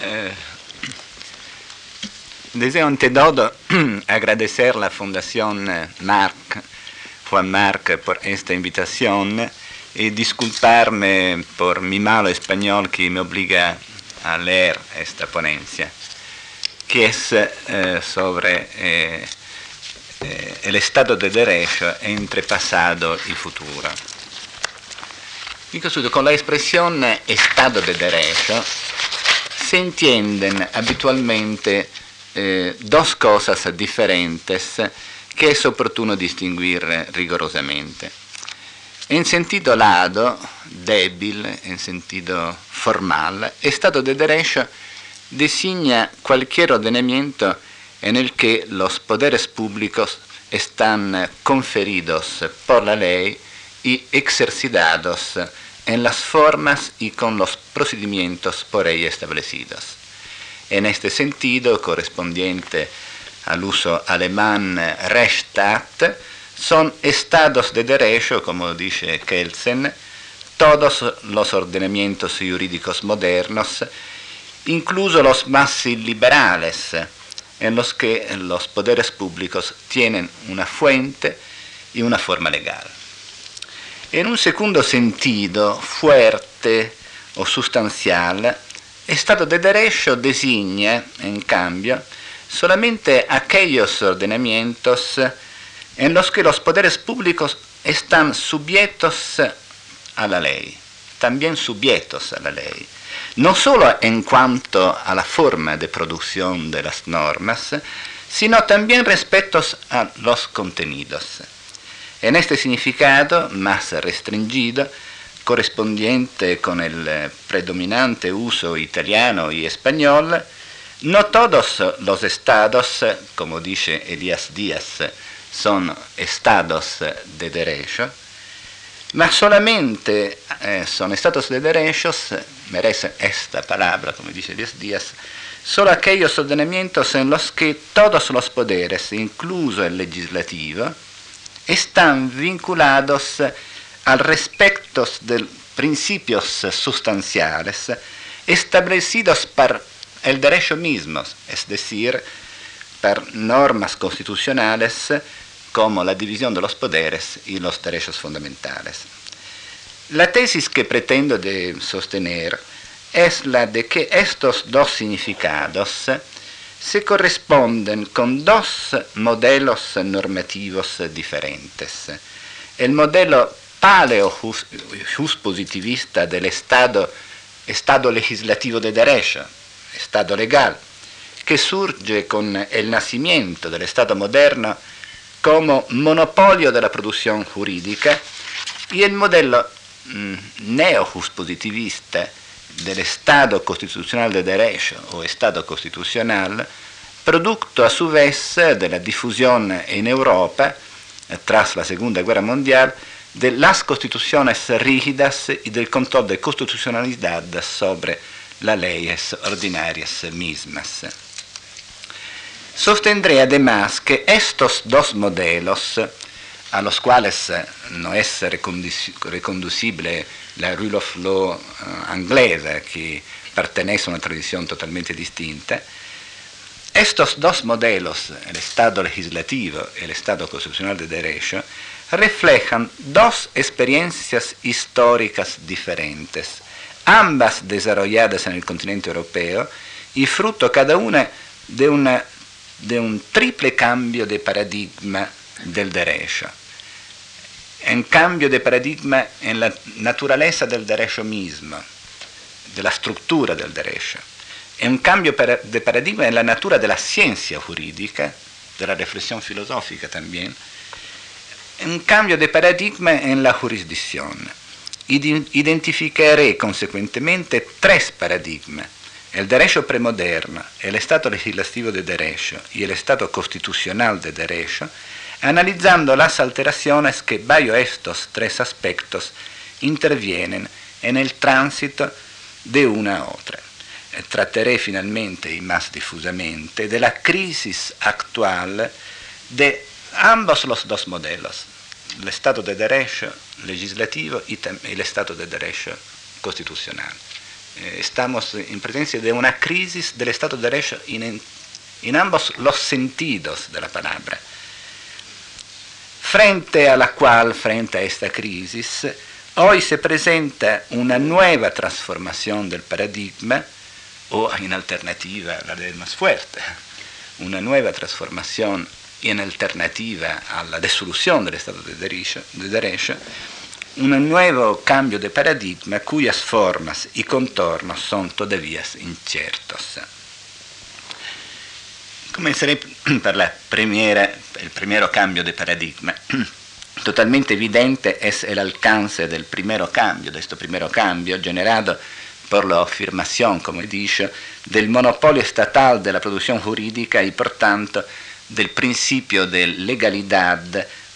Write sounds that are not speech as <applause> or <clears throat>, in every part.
Eh, deseo ante todo <clears throat> agradecer la Fundación Marc, Juan Marc, por esta invitación y disculparme por mi malo español que me obliga a leer esta ponencia, que es eh, sobre eh, eh, el Estado de Derecho entre pasado y futuro. Dico con la expresión Estado de Derecho se entienden habitualmente eh, dos cosas diferentes que es oportuno distinguir rigorosamente. En sentido lado, débil, en sentido formal, Estado de Derecho designa cualquier ordenamiento en el que los poderes públicos están conferidos por la ley y ejercitados en las formas y con los procedimientos por ella establecidos. En este sentido, correspondiente al uso alemán Rechtsstaat, son estados de derecho, como dice Kelsen, todos los ordenamientos jurídicos modernos, incluso los más liberales, en los que los poderes públicos tienen una fuente y una forma legal. En un segundo sentido, fuerte o sustancial, Estado de Derecho designa, en cambio, solamente aquellos ordenamientos en los que los poderes públicos están sujetos a la ley, también sujetos a la ley, no solo en cuanto a la forma de producción de las normas, sino también respecto a los contenidos. En este significado más restringido, correspondiente con el predominante uso italiano y español, no todos los estados, como dice Elías Díaz, son estados de derecho, ma solamente eh, son estados de derechos, merece esta palabra, como dice Elías Díaz, solo aquellos ordenamientos en los que todos los poderes, incluso el legislativo, están vinculados al respecto de principios sustanciales establecidos por el derecho mismo, es decir, por normas constitucionales como la división de los poderes y los derechos fundamentales. La tesis que pretendo de sostener es la de que estos dos significados se corresponden con dos modelos normativos diferentes. El modelo paleo-positivista del Estado, Estado legislativo de derecho, Estado legal, que surge con el nacimiento del Estado moderno como monopolio de la producción jurídica, y el modelo mm, neo-positivista del Estado constitucional de derecho o Estado constitucional, producto a su vez de la difusión en Europa, tras la Segunda Guerra Mundial, de las constituciones rígidas y del control de constitucionalidad sobre las leyes ordinarias mismas. Sostendré además que estos dos modelos, a los cuales no es reconducible la rule of law uh, inglesa, que pertenece a una tradición totalmente distinta, estos dos modelos, el Estado legislativo y el Estado constitucional de derecho, reflejan dos experiencias históricas diferentes, ambas desarrolladas en el continente europeo y fruto cada una de, una, de un triple cambio de paradigma del derecho un cambio de paradigma en la naturaleza del derecho mismo, de la del derecho. È un cambio de paradigma en la natura de la ciencia jurídica, de la reflexión filosófica también. Un cambio de paradigma en la jurisdicción. Identificaré consecuentemente tres paradigmas. El derecho premoderno, el Estado legislativo de derecho y el Estado constitucional de derecho, analizando las alteraciones que bajo estos tres aspectos intervienen en el tránsito de una a otra. Eh, trataré finalmente y más difusamente de la crisis actual de ambos los dos modelos, el Estado de Derecho legislativo y el Estado de Derecho constitucional. estamos en presencia de una crisis del Estado de Derecho en, en ambos los sentidos de la palabra. Frente a la cual, frente a esta crisis, hoy se presenta una nueva transformación del paradigma, o en alternativa, la de más fuerte, una nueva transformación en alternativa a la disolución del Estado de Derecho, de derecho un nuevo cambio de paradigma cuyas formas y contornos son todavía inciertos. Comenzaré <clears throat> por la primera, el primer cambio de paradigma. <clears throat> Totalmente evidente es el alcance del primer cambio, de este primer cambio generado por la afirmación, como he dicho, del monopolio estatal de la producción jurídica y del principio de legalidad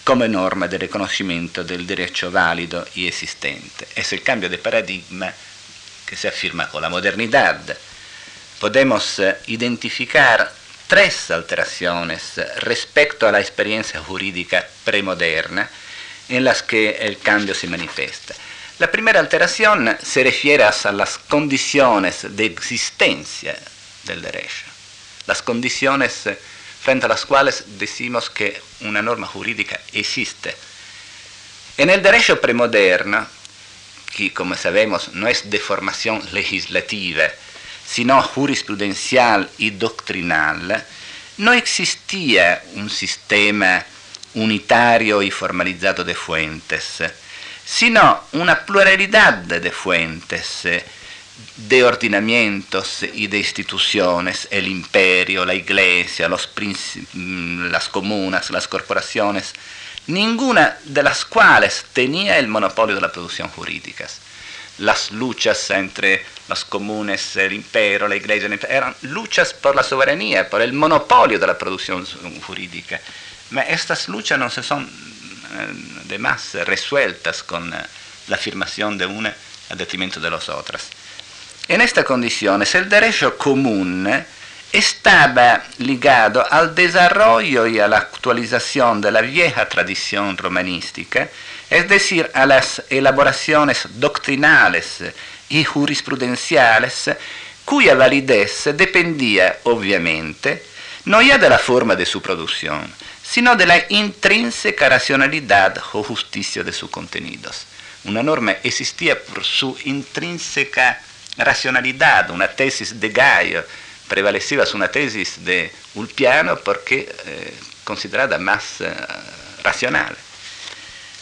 como norma de reconocimiento del derecho válido y existente. Es el cambio de paradigma que se afirma con la modernidad. Podemos eh, identificar tres alteraciones respecto a la experiencia jurídica premoderna en las que el cambio se manifiesta. La primera alteración se refiere a las condiciones de existencia del derecho, las condiciones eh, frente a las cuales decimos que una norma jurídica existe. En el derecho premoderno, que como sabemos no es de formación legislativa, sino jurisprudencial y doctrinal, no existía un sistema unitario y formalizado de fuentes, sino una pluralidad de fuentes de ordenamientos y de instituciones, el imperio, la iglesia, los mm, las comunas, las corporaciones, ninguna de las cuales tenía el monopolio de la producción jurídica. Las luchas entre los comunes, el imperio, la iglesia, eran luchas por la soberanía, por el monopolio de la producción jurídica. Pero estas luchas no se son eh, de más resueltas con eh, la afirmación de una a detrimento de las otras. En esta condiciones el derecho común estaba ligado al desarrollo y a la actualización de la vieja tradición romanística, es decir, a las elaboraciones doctrinales y jurisprudenciales cuya validez dependía, obviamente, no ya de la forma de su producción, sino de la intrínseca racionalidad o justicia de sus contenidos. Una norma existía por su intrínseca racionalidad, una tesis de Gaio, prevaleceva su una tesis de Ulpiano porque eh, considerada más eh, racionale.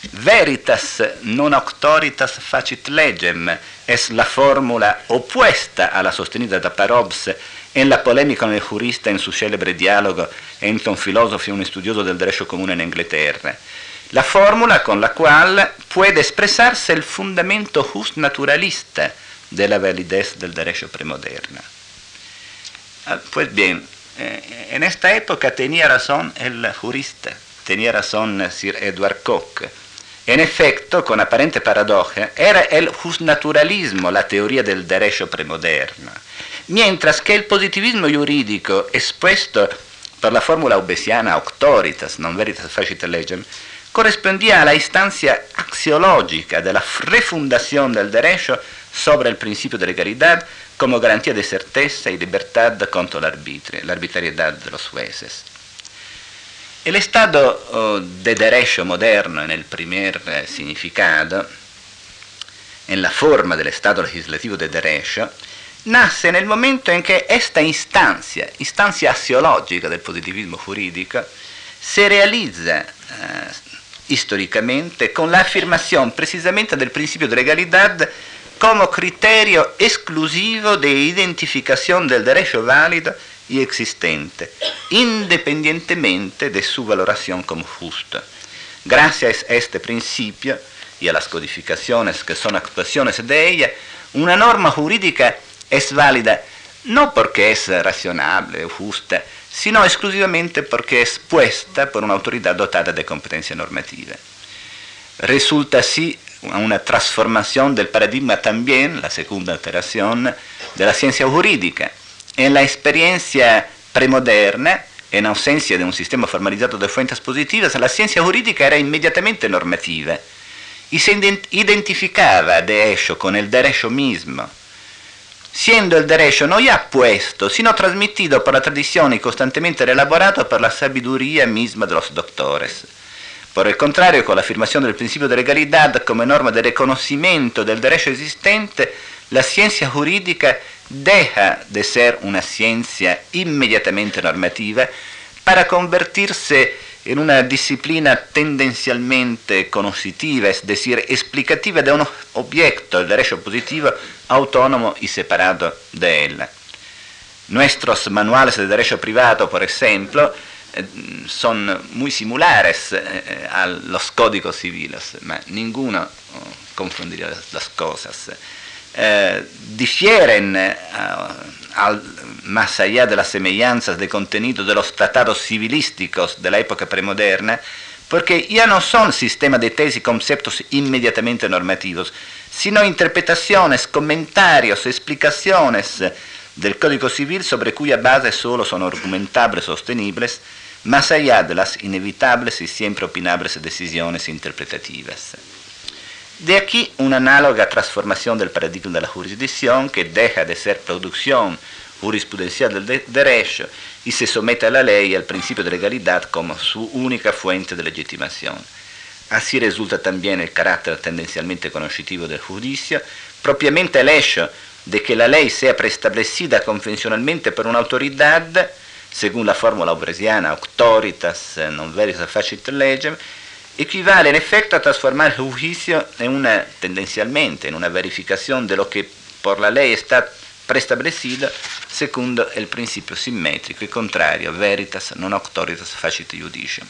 Veritas non auctoritas facit legem es la fórmula opuesta a la sostenida da Parobs en la polemica con el jurista en su célebre diálogo entre un filosofo y un estudioso del derecho comune en Inglaterra. La fórmula con la cual puede expresarse el fundamento just naturalista de la validez del derecho premoderno. Ah, pues bien, eh, en esta época tenía razón el jurista, tenía razón Sir Edward Coke. En efecto, con aparente paradoja, era el justnaturalismo la teoría del derecho premoderno, mientras que el positivismo jurídico expuesto por la fórmula obesiana auctoritas, non veritas facit legem, correspondía a la instancia axiológica de la refundación del derecho sobre el principio de legalidad como garantía de certeza y libertad contra la arbitrariedad de los jueces. El Estado oh, de Derecho moderno en el primer significado, en la forma del Estado legislativo de Derecho, nace en el momento en que esta instancia, instancia axiológica del positivismo jurídico, se realiza eh, históricamente con la afirmación precisamente del principio de legalidad como criterio exclusivo de identificación del derecho válido y existente, independientemente de su valoración como justa. Gracias a este principio y a las codificaciones que son actuaciones de ella, una norma jurídica es válida no porque es razonable o justa, sino exclusivamente porque es puesta por una autoridad dotada de competencia normativa. Resulta así una transformación del paradigma también, la segunda alteración, de la ciencia jurídica. En la experiencia premoderna, en ausencia de un sistema formalizado de fuentes positivas, la ciencia jurídica era inmediatamente normativa y se identificaba de hecho con el derecho mismo. siendo el derecho no ya puesto, sino transmitido por la tradición y constantemente reelaborado por la sabiduría misma de los doctores. Por el contrario, con la afirmación del principio de legalidad como norma de reconocimiento del derecho existente, la ciencia jurídica deja de ser una ciencia inmediatamente normativa para convertirse en una disciplina tendencialmente conoscitiva, es decir, explicativa de un objeto, el derecho positivo, autónomo y separado de él. Nuestros manuales de derecho privado, por ejemplo, eh, son muy similares eh, a los códigos civiles, pero ninguno oh, confundiría las cosas. Eh, difieren al, más allá de las semejanzas de contenido de los tratados civilísticos de la época premoderna, porque ya no son sistemas de tesis y conceptos inmediatamente normativos, sino interpretaciones, comentarios, explicaciones del Código Civil sobre cuya base solo son argumentables sostenibles, más allá de las inevitables y siempre opinables decisiones interpretativas. De aquí una análoga transformación del paradigma de la jurisdicción que deja de ser producción jurisprudencial del de derecho y se somete a la ley y al principio de legalidad como su única fuente de legitimación. Así resulta también el carácter tendencialmente conoscitivo del juicio, propiamente el hecho de que la ley sea preestablecida convencionalmente por una autoridad, según la fórmula obresiana auctoritas non veritas facit legem, equivale en efecto a transformar el juicio en una, tendencialmente, en una verificación de lo que por la ley está preestablecido secondo el principio simmetrico y contrario, veritas non auctoritas facit judicium.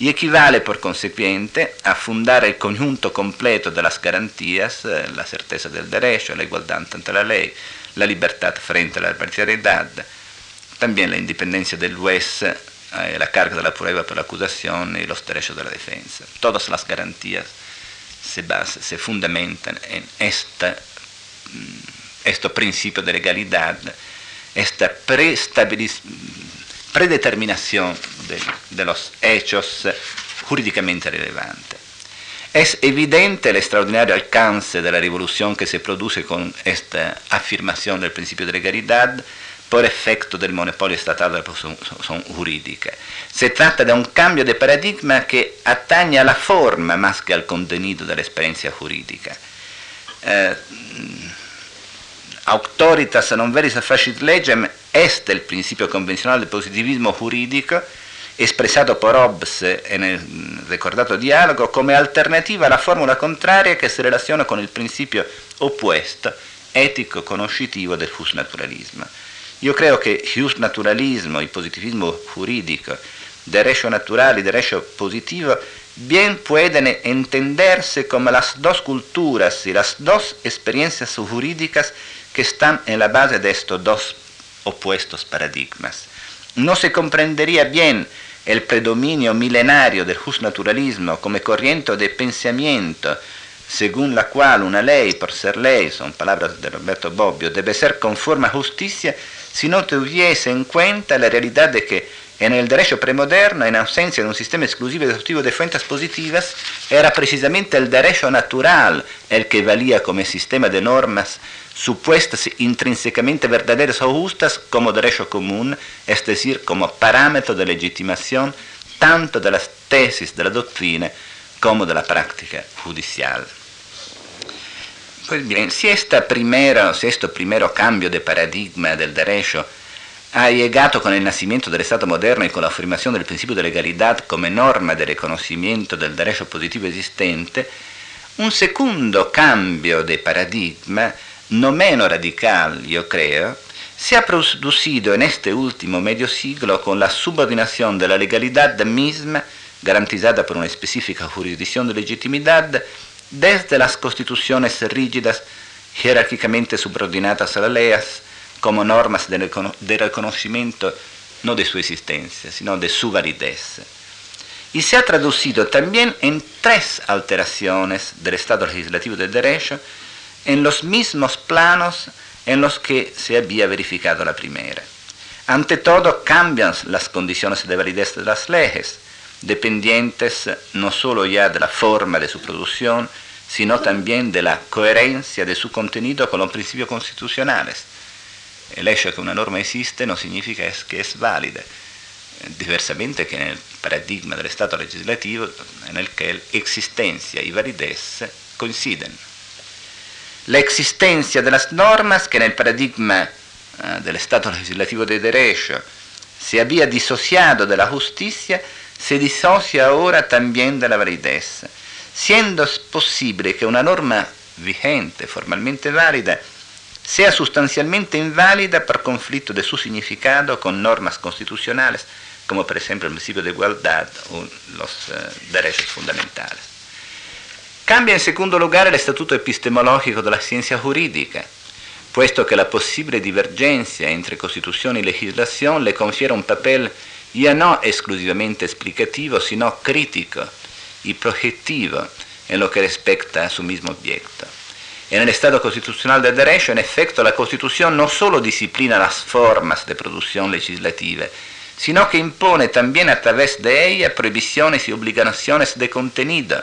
Y equivale por consecuente a fundar el conjunto completo de las garantías, eh, la certeza del derecho, la ante la ley, la libertad frente a la arbitrariedad, también la independencia eh, la carga de la prueba por la acusación y los derechos de la defensa. Todas las garantías se, basan, se fundamentan en esta, mm, este principio de legalidad, esta predeterminación de, de los hechos jurídicamente relevantes. Es evidente el extraordinario alcance de la revolución que se produce con esta afirmación del principio de legalidad, por efecto del monopolio estatal de la producción jurídica. Se trata un cambio de paradigma que atañe a la forma más que al contenido de la experiencia. Eh, auctoritas non veris facit legem est el principio convencional del positivismo jurídico espresato por Hobbes en el ricordato dialogo come alternativa alla formula contraria che si relaciona con il principio opposto, etico conoscitivo del naturalismo. Io creo che il naturalismo, il positivismo jurídico, derecho natural y derecho positivo, bien pueden entenderse como las dos culturas y las dos experiencias jurídicas que están en la base de estos dos opuestos paradigmas. No se comprendería bien el predominio milenario del justnaturalismo come corriente de pensamiento según la cual una ley, por ser ley, son palabras de Roberto Bobbio, debe ser conforme a justicia si no tuviese en cuenta la realidad de que en el derecho premoderno, en ausencia de un sistema exclusivo y exhaustivo de fuentes positivas, era precisamente el derecho natural el que valía como sistema de normas supuestas intrínsecamente verdaderas o justas como derecho común, es decir, como parámetro de legitimación tanto de las tesis de la doctrina como de la práctica judicial. Pues bien, si, esta primera, si cambio de paradigma del derecho. Ha llegado con el nacimiento del Estado moderno y con la afirmación del principio de legalidad como norma de reconocimiento del derecho positivo existente, un segundo cambio de paradigma, no menos radical, yo creo, se ha producido en este último medio siglo con la subordinación de la legalidad misma, garantizada por una específica jurisdicción de legitimidad, desde las constituciones rígidas jerárquicamente subordinadas a las leyes como normas de, reconocimiento no de su existencia, sino de su validez. Y se ha traducido también en tres alteraciones del Estado legislativo del derecho en los mismos planos en los que se había verificado la primera. Ante todo, cambian las condiciones de validez de las leyes, dependientes no solo ya de la forma de su producción, sino también de la coherencia de su contenido con los principios constitucionales. El hecho de que una norma existe no significa que es válida, diversamente que en el paradigma del Estado legislativo en el que existencia y validez coinciden. La existencia de las normas que en el paradigma uh, del Estado legislativo de derecho se había disociado de la justicia, se disocia ahora también de la validez siendo posible que una norma vigente, formalmente válida, sea sustancialmente inválida por conflicto de su significado con normas constitucionales, como por ejemplo el principio de igualdad o los uh, derechos fundamentales. Cambia en segundo lugar el estatuto epistemológico de la ciencia jurídica, puesto que la posible divergencia entre constitución y legislación le confiere un papel ya no exclusivamente explicativo, sino crítico, y projetivo en lo que respecta a su mismo objeto. En el Estado constitucional del derecho, en efecto, la Constitución no solo disciplina las formas de producción legislativa, sino que impone también a través de ella prohibiciones y obligaciones de contenido,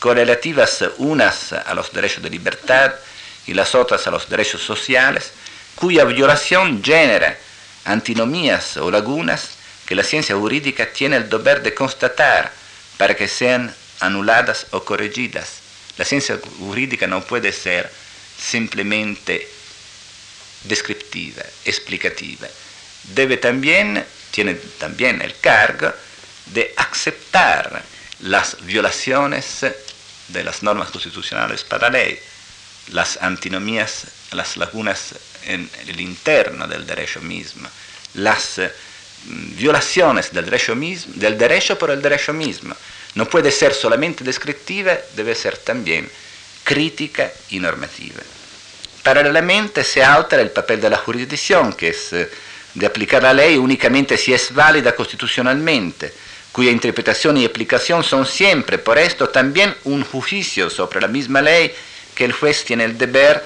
correlativas unas a los derechos de libertad y las otras a los derechos sociales, cuya violación genera antinomías o lagunas que la ciencia jurídica tiene el deber de constatar para que sean anuladas o corregidas. La ciencia jurídica no puede ser simplemente descriptiva, explicativa. Debe también, tiene también el cargo de aceptar las violaciones de las normas constitucionales para ley, las antinomías, las lagunas en el interno del derecho mismo, las violaciones del derecho, del derecho por el derecho mismo. No puede ser solamente descriptiva, debe ser también crítica y normativa. Paralelamente se altera el papel de la jurisdicción, que es eh, de aplicar la ley únicamente si es válida constitucionalmente, cuya interpretación y aplicación son siempre, por esto, también un juicio sobre la misma ley que el juez tiene el deber,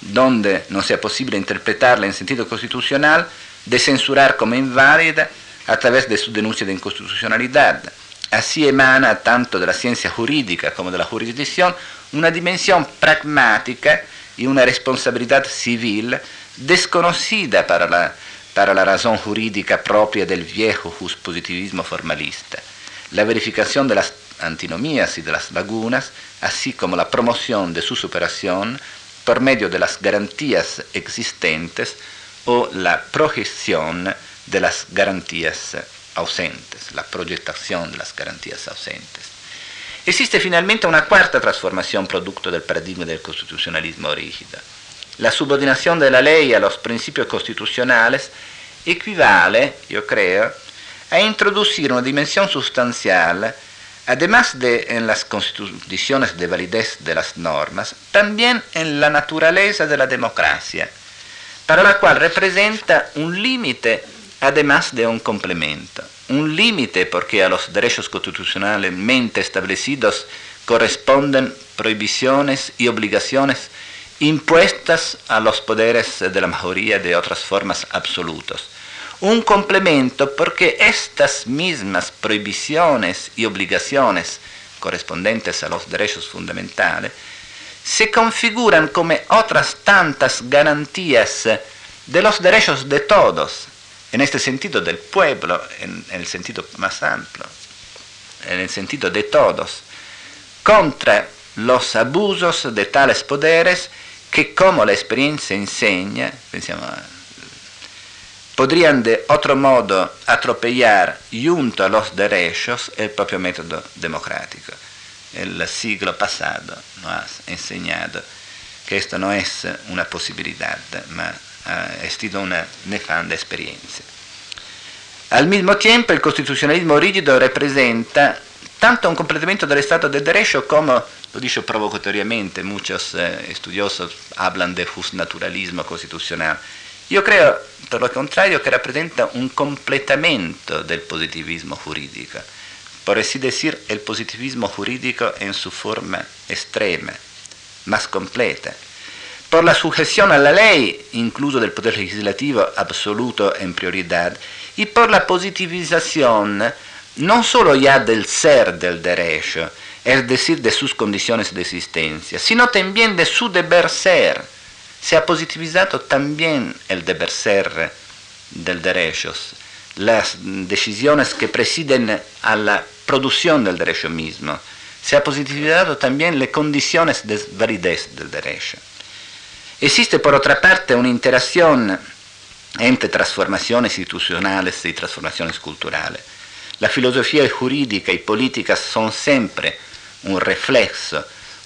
donde no sea posible interpretarla en sentido constitucional, de censurar como inválida a través de su denuncia de inconstitucionalidad. Así emana tanto de la ciencia jurídica como de la jurisdicción una dimensión pragmática y una responsabilidad civil desconocida para la, para la razón jurídica propia del viejo positivismo formalista. La verificación de las antinomías y de las lagunas, así como la promoción de su superación por medio de las garantías existentes, o la proyección de las garantías ausentes, la proyectación de las garantías ausentes. Existe finalmente una cuarta transformación producto del paradigma del constitucionalismo rígido. La subordinación de la ley a los principios constitucionales equivale, yo creo, a introducir una dimensión sustancial, además de en las condiciones de validez de las normas, también en la naturaleza de la democracia para la cual representa un límite además de un complemento. Un límite porque a los derechos constitucionalmente establecidos corresponden prohibiciones y obligaciones impuestas a los poderes de la mayoría de otras formas absolutos. Un complemento porque estas mismas prohibiciones y obligaciones correspondientes a los derechos fundamentales se configuran como otras tantas garantías de los derechos de todos, en este sentido del pueblo, en, el sentido más amplio, en el sentido de todos, contra los abusos de tales poderes que, como la experiencia enseña, podrían de otro modo atropellar junto a los derechos el propio método democrático el siglo pasado nos ha enseñado que esto no es una posibilidad, ma ha sido una nefanda experiencia. Al mismo tiempo, el constitucionalismo rígido representa tanto un completamento del Estado de Derecho como, lo dicho provocatoriamente, muchos eh, estudiosos hablan de justnaturalismo constitucional. Yo creo, por lo contrario, que representa un completamento del positivismo jurídico por así decir, el positivismo jurídico en su forma extrema, más completa, por la sujeción a la ley, incluso del poder legislativo absoluto en prioridad, y por la positivización no solo ya del ser del derecho, es decir, de sus condiciones de existencia, sino también de su deber ser. Se ha positivizado también el deber ser del derecho, las decisiones que presiden a la producción del derecho mismo. Se ha positivizado también las condiciones de validez del derecho. Existe por otra parte una interacción entre transformaciones institucionales y transformaciones culturales. La filosofía jurídica y política son siempre un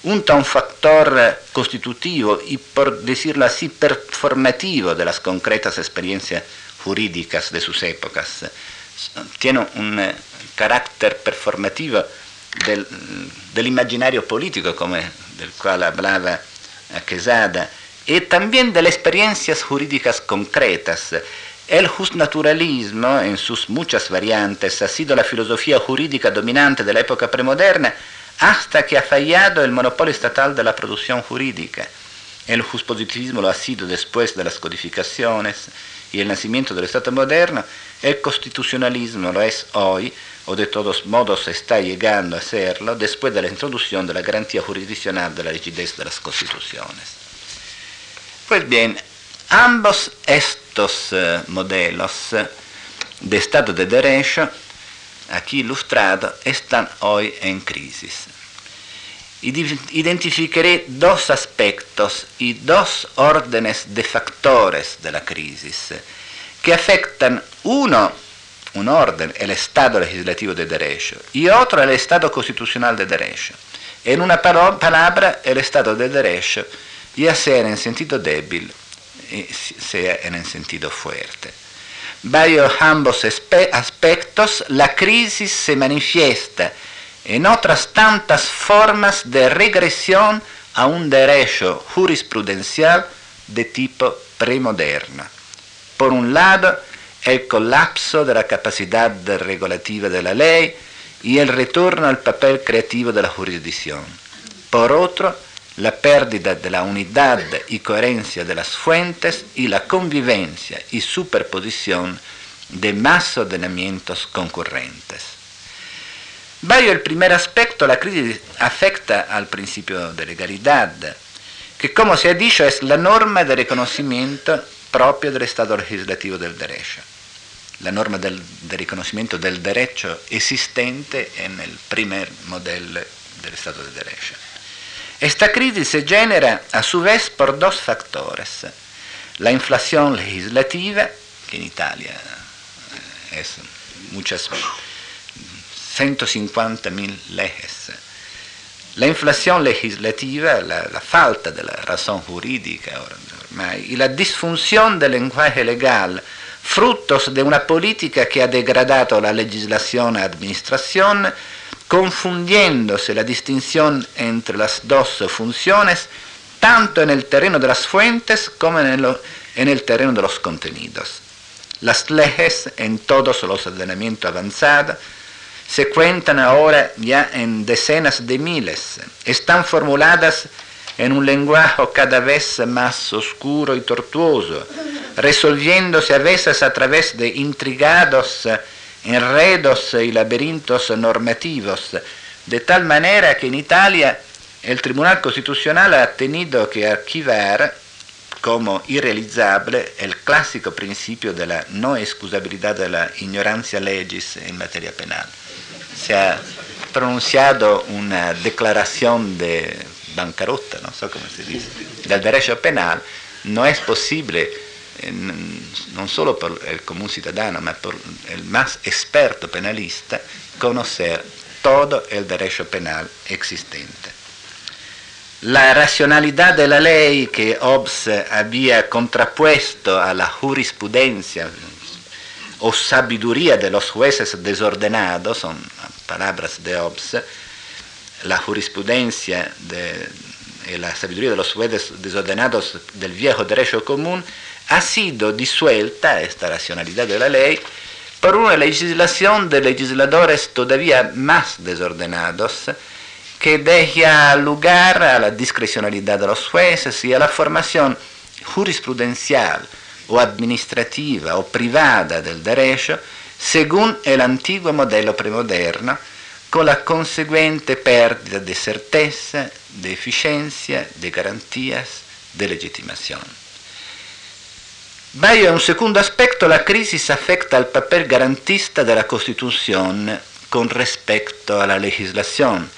reflexo, un tan factor constitutivo y, por decirlo así, performativo de las concretas experiencias jurídicas de sus épocas. Tiene un eh, carácter performativo del, del imaginario político, como del cual hablaba Quesada, y también de las experiencias jurídicas concretas. El justnaturalismo, en sus muchas variantes, ha sido la filosofía jurídica dominante de la época premoderna hasta que ha fallado el monopolio estatal de la producción jurídica. El positivismo lo ha sido después de las codificaciones y el nacimiento del Estado moderno. El constitucionalismo lo es hoy, o de todos modos está llegando a serlo, después de la introducción de la garantía jurisdiccional de la rigidez de las constituciones. Pues bien, ambos estos uh, modelos de Estado de Derecho, aquí ilustrados, están hoy en crisis. Identificaré dos aspectos y dos órdenes de factores de la crisis que afectan uno, un orden, el Estado legislativo de derecho, y otro, el Estado constitucional de derecho. En una palabra, el Estado de derecho ya sea en sentido débil, sea en sentido fuerte. Bajo ambos aspectos, la crisis se manifiesta en otras tantas formas de regresión a un derecho jurisprudencial de tipo premoderno. Por un lado, el colapso de la capacidad regulativa de la ley y el retorno al papel creativo de la jurisdicción. Por otro, la pérdida de la unidad y coherencia de las fuentes y la convivencia y superposición de más ordenamientos concurrentes. Vaya el primer aspecto, la crisis afecta al principio de legalidad, que como se ha dicho es la norma de reconocimiento propio del Estado legislativo del derecho, la norma del, de reconocimiento del derecho existente en el primer modelo del Estado de Derecho. Esta crisis se genera a su vez por dos factores. La inflación legislativa, que en Italia eh, es muchas 150 mil leyes. La inflación legislativa, la, la, falta de la razón jurídica ormai, y la disfunción del lenguaje legal, frutos de una política que ha degradado la legislación a administración, confundiéndose la distinción entre las dos funciones, tanto en el terreno de las fuentes como en el, en el terreno de los contenidos. Las leyes en todos los ordenamientos avanzados se cuentan ahora ya en decenas de miles. Están formuladas en un lenguaje cada vez más oscuro y tortuoso, resolviéndose a veces a través de intrigados enredos y laberintos normativos, de tal manera que en Italia el Tribunal Constitucional ha tenido que archivar como irrealizable el clásico principio de la no excusabilidad de ignorancia legis en materia penal. Se ha pronunciado una declaración de bancarrota, no sé cómo se dice, del derecho penal, no es posible non solo por el común ciudadano, ma por el más experto penalista, conocer todo el derecho penal existente. La racionalidad de la ley que Hobbes había contrapuesto a la jurisprudencia o sabiduría de los jueces desordenados, son palabras de Hobbes, la jurisprudencia de, y la sabiduría de los jueces desordenados del viejo derecho común ha sido disuelta esta racionalidad de la ley por una legislación de legisladores todavía más desordenados que deja lugar a la discrecionalidad de los jueces y a la formación jurisprudencial o administrativa o privada del derecho según el antiguo modelo premoderno, con la conseguente perdita de certeza, de eficiencia, de garantías, de legitimación. Vaya un segundo aspecto, la crisis afecta al papel garantista de la Constitución con respecto a la legislación,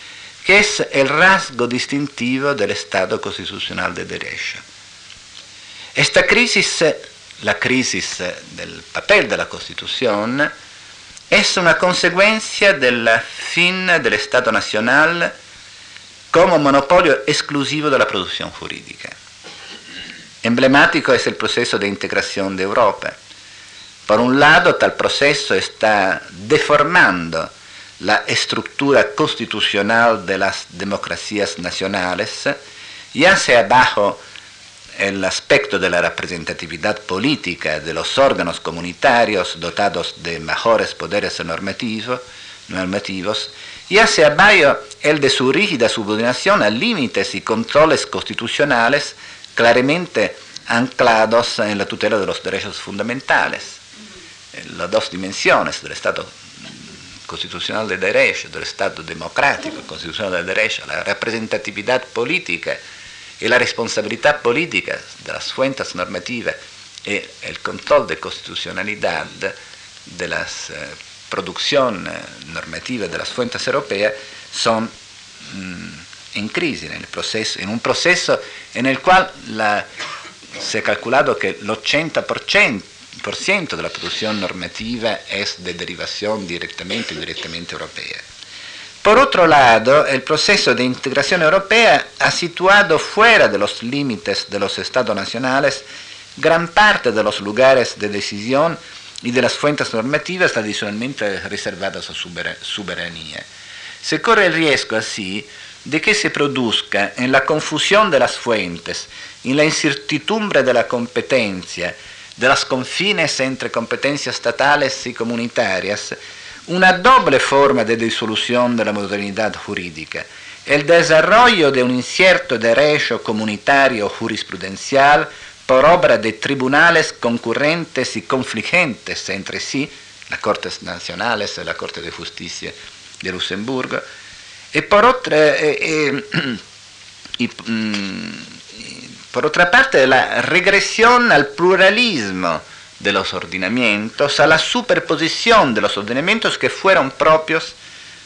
que es el rasgo distintivo del Estado constitucional de derecho. Esta crisis, la crisis del papel de la Constitución, es una consecuencia del fin del Estado nacional como monopolio exclusivo de la producción jurídica. Emblemático es el proceso de integración de Europa. Por un lado, tal proceso está deformando la estructura constitucional de las democracias nacionales, ya sea bajo el aspecto de la representatividad política de los órganos comunitarios dotados de mejores poderes normativos, normativos ya sea bajo el de su rígida subordinación a límites y controles constitucionales claramente anclados en la tutela de los derechos fundamentales. Las dos dimensiones del Estado constitucional de derecho, del Estado democrático constitucional de derecho, la representatividad política y la responsabilidad política de las fuentes normativas y el control de constitucionalidad de la eh, producción eh, normativa de las fuentes europeas son mm, en crisis, en, proceso, en un proceso en el cual la, se ha calculado que el 80% de la producción normativa es de derivación directamente o indirectamente europea. Por otro lado, el proceso de integración europea ha situado fuera de los límites de los estados nacionales gran parte de los lugares de decisión y de las fuentes normativas tradicionalmente reservadas a su soberanía. Se corre el riesgo así de que se produzca en la confusión de las fuentes, en la incertidumbre de la competencia, de los confines entre competencias estatales y comunitarias, una doble forma de disolución de la modernidad jurídica, el desarrollo de un incierto derecho comunitario jurisprudencial por obra de tribunales concurrentes y confligentes entre sí, las Cortes Nacionales y la Corte de Justicia de Luxemburgo, y por otra, eh, eh, y, mm, otra parte la regresión al pluralismo de los ordenamientos, a la superposición de los ordenamientos que fueron propios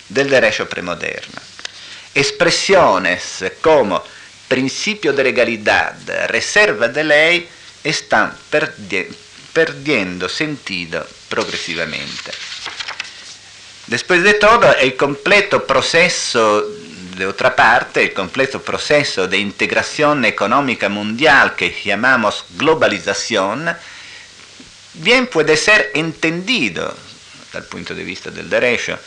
del derecho premoderno. Expresiones como principio de legalidad, reserva de ley, están perdiendo sentido progresivamente. De todo, el completo proceso, de otra parte, el completo proceso de integración económica mundial que llamamos globalización, bien puede ser entendido, dal punto de vista del derecho,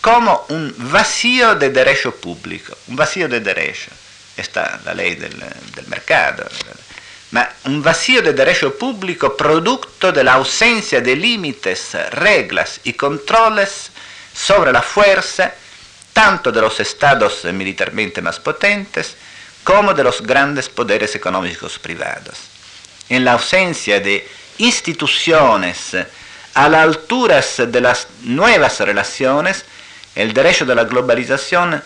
como un vacío de derecho público, un vacío de derecho. Está la ley del, del mercado, ma un vacío de derecho público producto de la ausencia de límites, reglas y controles sobre la fuerza tanto de los estados militarmente más potentes como de los grandes poderes económicos privados. En la ausencia de instituciones a la altura de las nuevas relaciones, el derecho de la globalización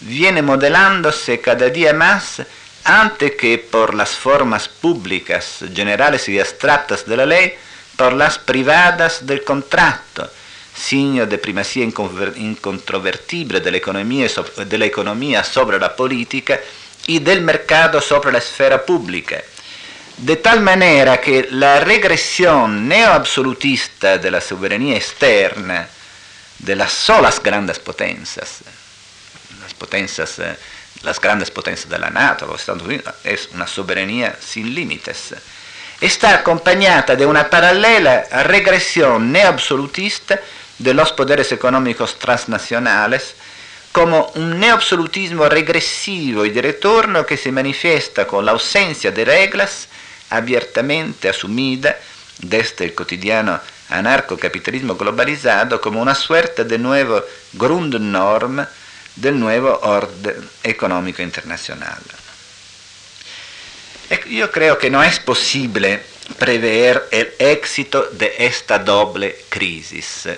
viene modelándose cada día más antes que por las formas públicas, generales y abstractas de la ley, por las privadas del contrato, signo de primacía incontrovertible de la, economía, de la política y del mercado sobre la esfera pública. De tal manera que la regresión neoabsolutista de la soberanía externa de las solas grandes potencias, las potencias, las grandes potencias de NATO, los Estados Unidos, es una soberanía sin límites, está acompañada de una paralela regresión neoabsolutista de los poderes económicos transnacionales como un neoabsolutismo regresivo y de retorno que se manifiesta con la ausencia de reglas abiertamente asumida desde el cotidiano anarcocapitalismo globalizado como una suerte de nuevo Grundnorm del nuevo orden económico internacional. Yo creo que no es posible prever el éxito de esta doble crisis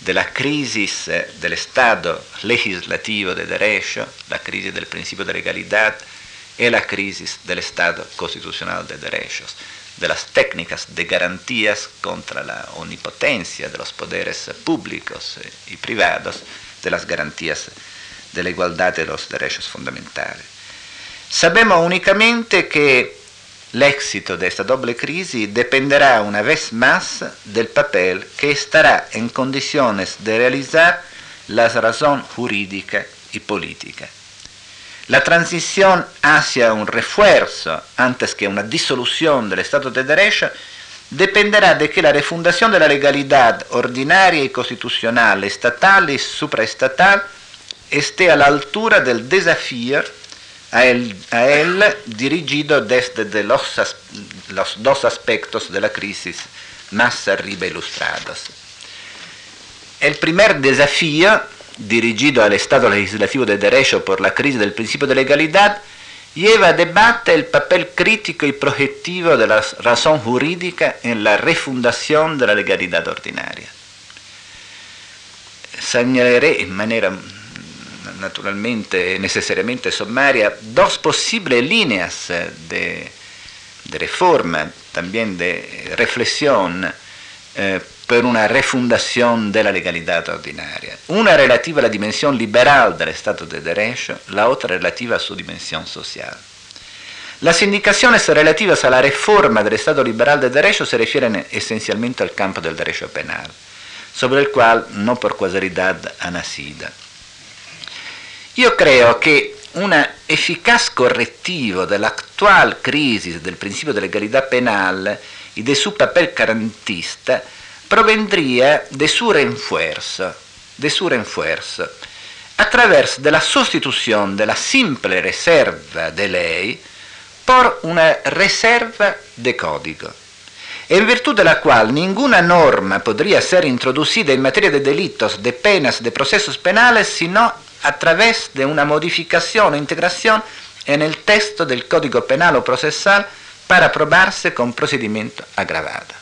de la crisis del Estado legislativo de derecho, la crisis del principio de legalidad y la crisis del Estado constitucional de derechos, de las técnicas de garantías la omnipotencia de los poderes públicos y privados, de las garantías de la igualdad de los derechos fundamentales. Sabemos únicamente que el éxito de esta doble crisis dependerá una vez más del papel que estará en condiciones de realizar la razón jurídica y política. La transición hacia un refuerzo antes que una disolución del Estado de Derecho dependerá de que la refundación de la legalidad ordinaria y constitucional, estatal y supraestatal, esté a la altura del desafío a él, dirigido desde los, dos aspectos de la crisis más arriba ilustrados. El primer desafío, dirigido al Estado legislativo de derecho por la crisis del principio de legalidad, lleva a debate el papel crítico y projetivo de la razón jurídica en la refundación de la legalidad ordinaria. Señalaré en manera naturalmente necesariamente sommaria, dos posibles líneas de, de reforma, también de reflexión eh, per una refundación de la legalidad ordinaria. Una relativa a la dimensión liberal del Estado de Derecho, la otra relativa a su dimensión social. Las indicaciones relativas a la reforma del Estado liberal de Derecho se refieren esencialmente al campo del derecho penal, sobre el cual no por casualidad ha nacido. Io credo che un eficaz correttivo dell'attuale crisi del principio di legalità penale e del suo papel garantista provendría de su refuerzo, de su refuerzo, attraverso la sostituzione della simple reserva de ley por una reserva de código, en virtud de la cual ninguna norma podría ser introducida en materia de delitos, de penas, de procesos penales, sino a través de una modificación o integración en el texto del Código Penal o Procesal para probarse con procedimiento agravado.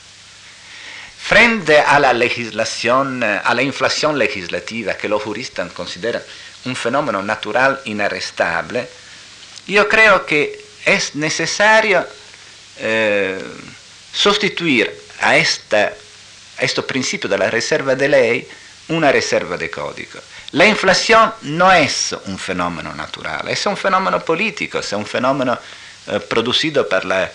Frente a la legislación, a la inflación legislativa que los juristas consideran un fenómeno natural inarrestable, yo creo que es necesario eh, sustituir a, esta, a este principio de la reserva de ley una reserva de código. La inflación no es un fenómeno natural, es un fenómeno político, es un fenómeno eh, producido por la, eh,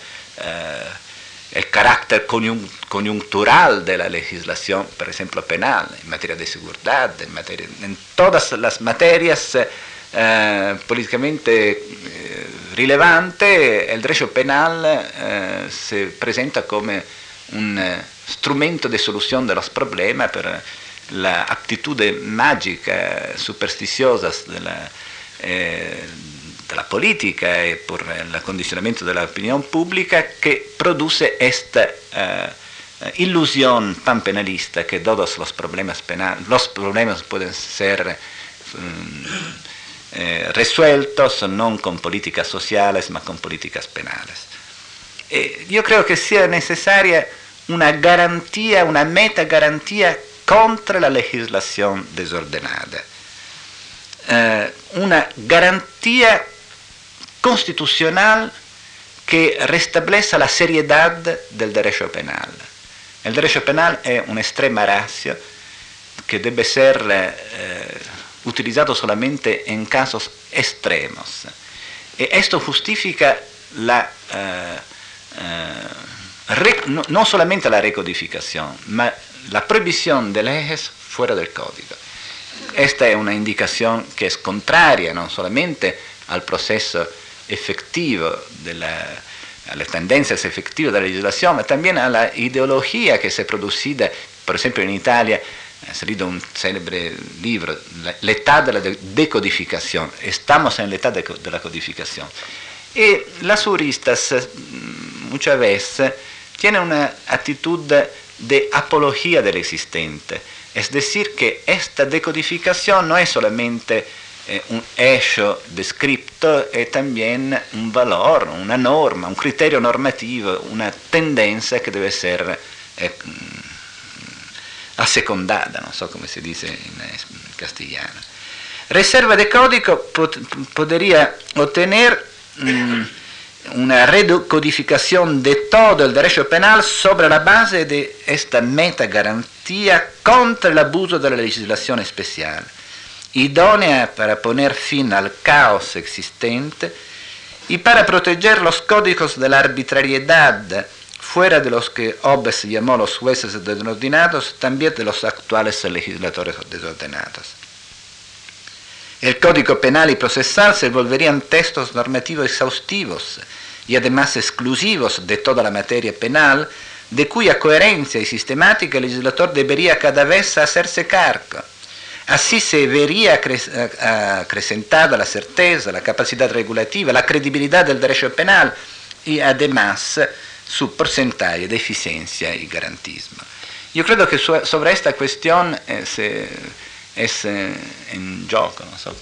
el carácter coyuntural de la legislación, por ejemplo, penal, en materia de seguridad, en, materia, en todas las materias eh, políticamente eh, rilevantes, el derecho penal eh, se presenta como un eh, strumento de solución de los problemas per la aptitude magica, supersticiosa della, eh, della politica e por il condizionamento della opinione pubblica che produce questa eh, ilusión panpenalista que todos los problemas, penal, pueden ser um, eh, resueltos non con políticas sociales, ma con políticas penales. E io credo che sia necessaria una garantía, una meta garantía contra la legislación desordenada. Eh, una garantía constitucional que restablezca la seriedad del derecho penal. El derecho penal es una extrema ratio que debe ser eh, utilizado solamente en casos extremos. Y esto justifica la, eh, eh, no, no solamente la recodificación, ma la prohibición de leyes fuera del código. Esta es una indicación que es contraria no solamente al proceso efectivo de la, a las tendencias efectivas de la legislación, ma también a la ideología que se ha producido, por ejemplo en Italia, ha salido un célebre libro, La età de la decodificación, estamos en la età de, de la codificación. Y las juristas mm, muchas veces tienen una actitud de apología del existente. Es decir, que esta decodificación no es solamente eh, un hecho descripto, es también un valor, una norma, un criterio normativo, una tendencia que debe ser eh, assecondada, non so come si dice in, in castigliano. Reserva de código pot, podría obtener um, una recodificación de todo el derecho penal sobre la base de esta meta garantía contra el abuso de la legislación especial, idónea para poner fin al caos existente y para proteger los códigos de la arbitrariedad fuera de los que Hobbes llamó los jueces desordenados, también de los actuales legisladores desordenados. El Código Penal y Procesal se volverían textos normativos exhaustivos y además exclusivos de toda la materia penal, de cuya coherencia y sistemática el legislador debería cada vez hacerse cargo. Así se vería acrecentada la certeza, la capacidad regulativa, la credibilidad del derecho penal y además su porcentaje de eficiencia y garantismo. Yo creo que sobre esta cuestión eh, es eh, en gioco, no so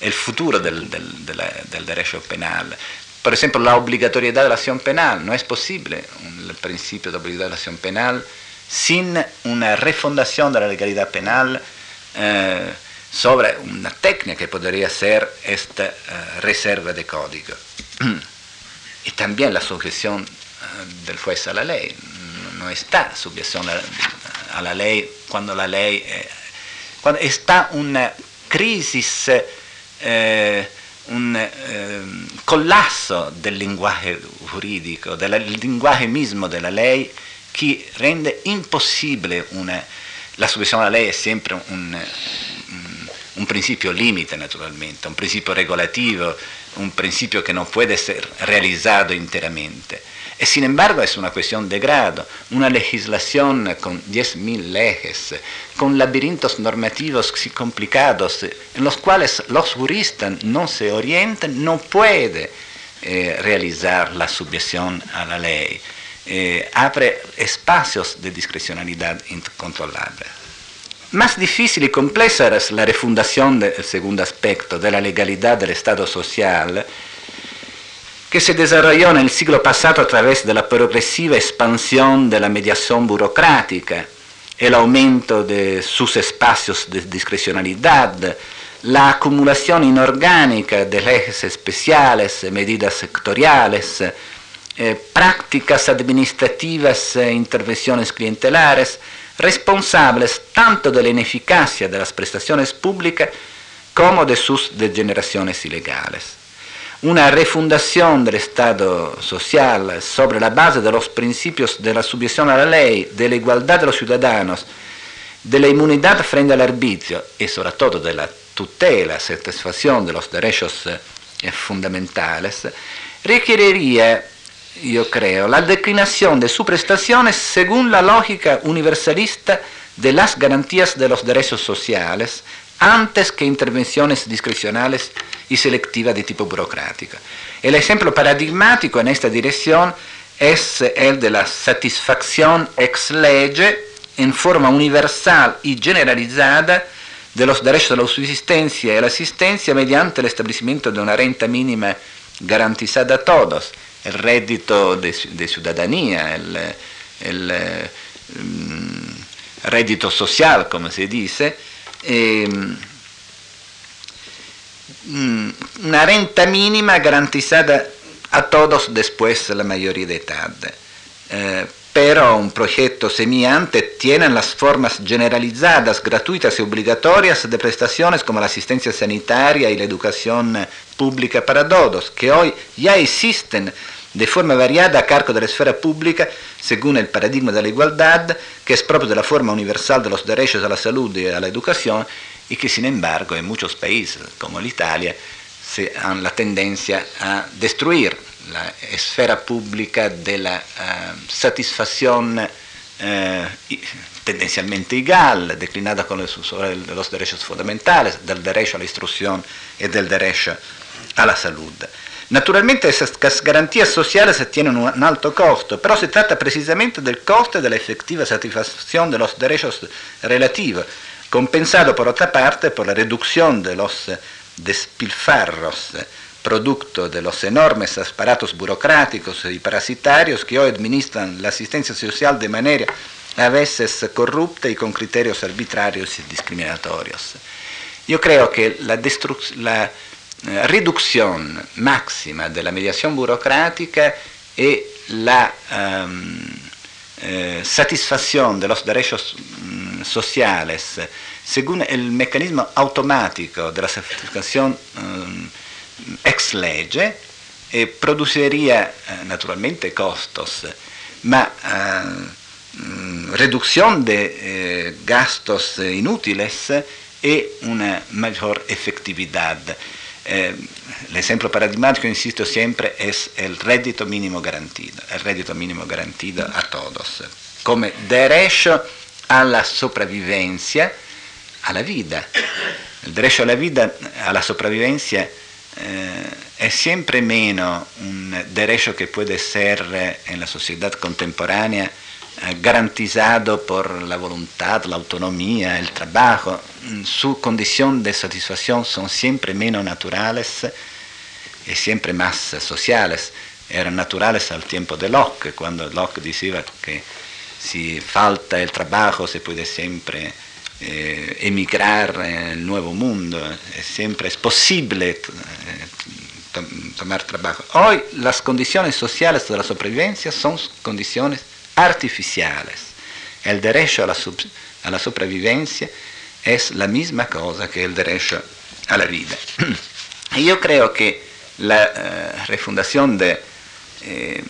el futuro del, del, del, del, derecho penal. Por ejemplo, la obligatoriedad de la acción penal. No es posible el principio de obligatoriedad de la acción penal sin una refundación de la legalidad penal eh, sobre una técnica que podría ser esta eh, reserva de código. y <clears throat> también la sujeción eh, del juez a la ley. No, no está sujeción a, a, la ley cuando la ley quando sta una crisi, eh, un eh, collasso del linguaggio giuridico, del linguaggio mismo della lei, che rende impossibile una, la soluzione alla lei è sempre un, un, un, principio limite naturalmente, un principio regolativo, un principio che non può essere realizzato interamente. Y sin embargo es una cuestión de grado, una legislación con 10.000 leyes, con laberintos normativos complicados, en los cuales los juristas no se orientan, no puede eh, realizar la sujeción a la ley. Eh, abre espacios de discrecionalidad incontrolable. Más difícil y compleja es la refundación del segundo aspecto, de la legalidad del Estado social, que se desarrolló en el siglo pasado a través de la progresiva expansión de la mediación burocrática, el aumento de sus espacios de discrecionalidad, la acumulación inorgánica de leyes especiales, medidas sectoriales, eh, prácticas administrativas e intervenciones clientelares, responsables tanto de la ineficacia de las prestaciones públicas como de sus degeneraciones ilegales una refundación del Estado social sobre la base de los principios de la sujeción a la ley, de la igualdad de los ciudadanos, de la inmunidad frente al arbitrio y sobre todo de la tutela, satisfacción de los derechos eh, fundamentales, requeriría, yo creo, la declinación de sus prestaciones según la lógica universalista de las garantías de los derechos sociales, antes que intervenciones discrecionales y selectivas de tipo burocrático. El ejemplo paradigmático en esta dirección es el de la satisfacción ex lege en forma universal y generalizada de los derechos a la subsistencia y la asistencia mediante el establecimiento de una renta mínima garantizada a todos, el rédito de, de ciudadanía, el, el um, rédito social, como se dice, eh, una renta mínima garantizada a todos después de la mayoría de edad. Eh, pero un proyecto semillante tiene las formas generalizadas, gratuitas y obligatorias de prestaciones como la asistencia sanitaria y la educación pública para todos, que hoy ya existen de forma variada a cargo de la esfera pública según el paradigma de la igualdad, que es propio de forma universal de los derechos a la salud y a la sin embargo en muchos países como Italia se han la tendencia a destruir la esfera pública de la uh, satisfacción uh, tendencialmente igual, declinada con sobre los derechos del derecho a la instrucción y del derecho a la salud. Naturalmente esas garantías sociales tienen un alto costo, pero se trata precisamente del coste de la efectiva satisfacción de los derechos relativos, compensado por otra parte por la reducción de los despilfarros producto de los enormes aparatos burocráticos y parasitarios que hoy administran la asistencia social de a veces corrupta y con criterios arbitrarios y discriminatorios. Yo creo que la, la eh, reducción máxima de la mediación burocrática y la um, eh, satisfacción de los derechos um, sociales según el mecanismo automático de la certificación um, ex lege eh, naturalmente costos, ma eh, reducción de eh, gastos inútiles y una mayor efectividad. Eh, el ejemplo paradigmático, insisto siempre, es el rédito mínimo garantido, el rédito mínimo garantido a todos, come derecho a la sopravvivencia, a la vida. El derecho a la vida, a la sopravvivencia, eh, es siempre menos un derecho que puede ser eh, en la sociedad contemporánea eh, garantizado por la voluntad, la autonomía, el trabajo, su condición de satisfacción son siempre menos naturales y siempre más sociales. Eran naturales al tiempo de Locke, cuando Locke decía que si falta el trabajo se puede siempre eh, emigrar el nuevo mundo, siempre es posible eh, tomar trabajo. Hoy las condiciones sociales de la supervivencia son condiciones artificiales. El derecho a la, a la supervivencia es la misma cosa que el derecho a la vida. <clears throat> Y yo creo que la uh, refundación de, eh,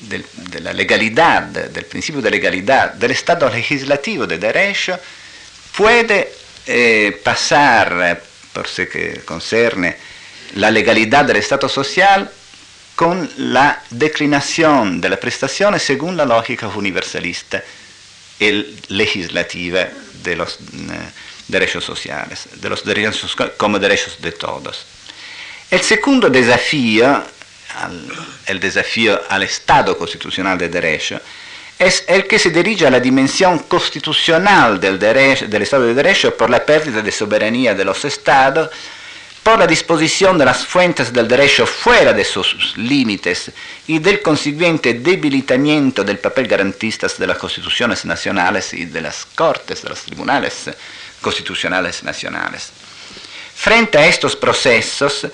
de, la legalidad, del principio de legalidad, del Estado legislativo de derecho, puede eh, pasar, por lo que concerne la legalidad del Estado social, con la declinación de la prestazione según la lógica universalista y legislativa de los eh, derechos sociales, de los derechos como derechos de todos. El segundo desafío, el desafío al Estado constitucional de derecho, es el que se dirige a la dimensión constitucional del, derecho, del Estado de Derecho por la pérdida de soberanía de los por la disposición de las fuentes del derecho fuera de sus límites y del consiguiente debilitamiento del papel garantista de las constituciones nacionales y de las cortes, de los tribunales constitucionales nacionales. Frente a estos procesos,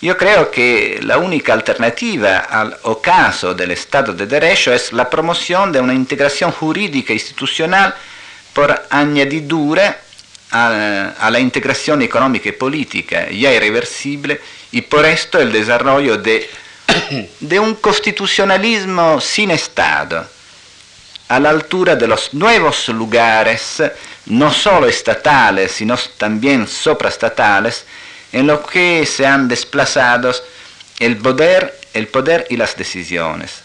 yo creo que la única alternativa al ocaso del Estado de Derecho es la promoción de una integración jurídica institucional por añadidura a, la integración económica y política ya irreversible y por esto el desarrollo de, <coughs> de un constitucionalismo sin Estado, a la altura de los nuevos lugares, no solo estatales, sino también supraestatales, en los que se han desplazado el poder, el poder y las decisiones.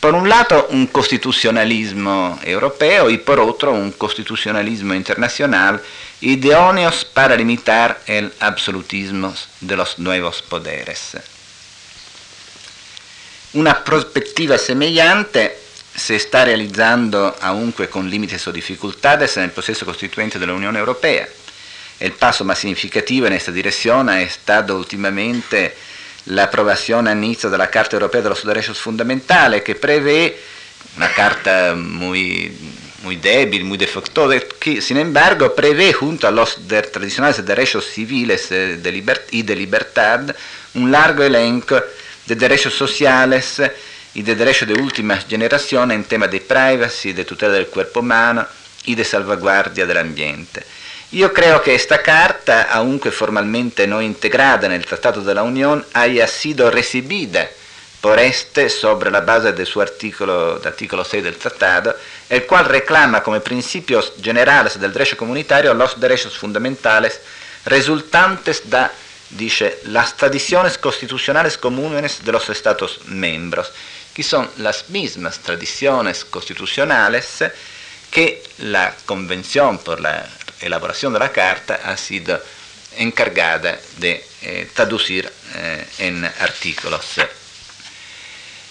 Por un lado un constitucionalismo europeo y por otro un constitucionalismo internacional idóneos para limitar el absolutismo de los nuevos poderes. Una perspectiva semejante se está realizando, aunque con límites o dificultades, en el proceso constituente de la Unión Europea. El paso más significativo en esta dirección ha estado últimamente la aprobación a inicio de la Carta Europea de los Derechos Fundamentales, que prevé una carta muy muy débil, muy defectuoso, que sin embargo prevé junto a los de tradicionales derechos civiles eh, de y de libertad un largo elenco de derechos sociales y de derechos de última generación en tema de privacy, de tutela del cuerpo humano y de salvaguardia del ambiente. Yo creo que esta carta, aunque formalmente no integrada en el Tratado de la Unión, haya sido recibida por este sobre la base de su artículo, de artículo 6 del tratado, el cual reclama como principios generales del derecho comunitario los derechos fundamentales resultantes de dice, las tradiciones constitucionales comunes de los Estados miembros, que son las mismas tradiciones constitucionales que la Convención por la elaboración de Carta ha sido encargada de eh, traducir eh, en artículos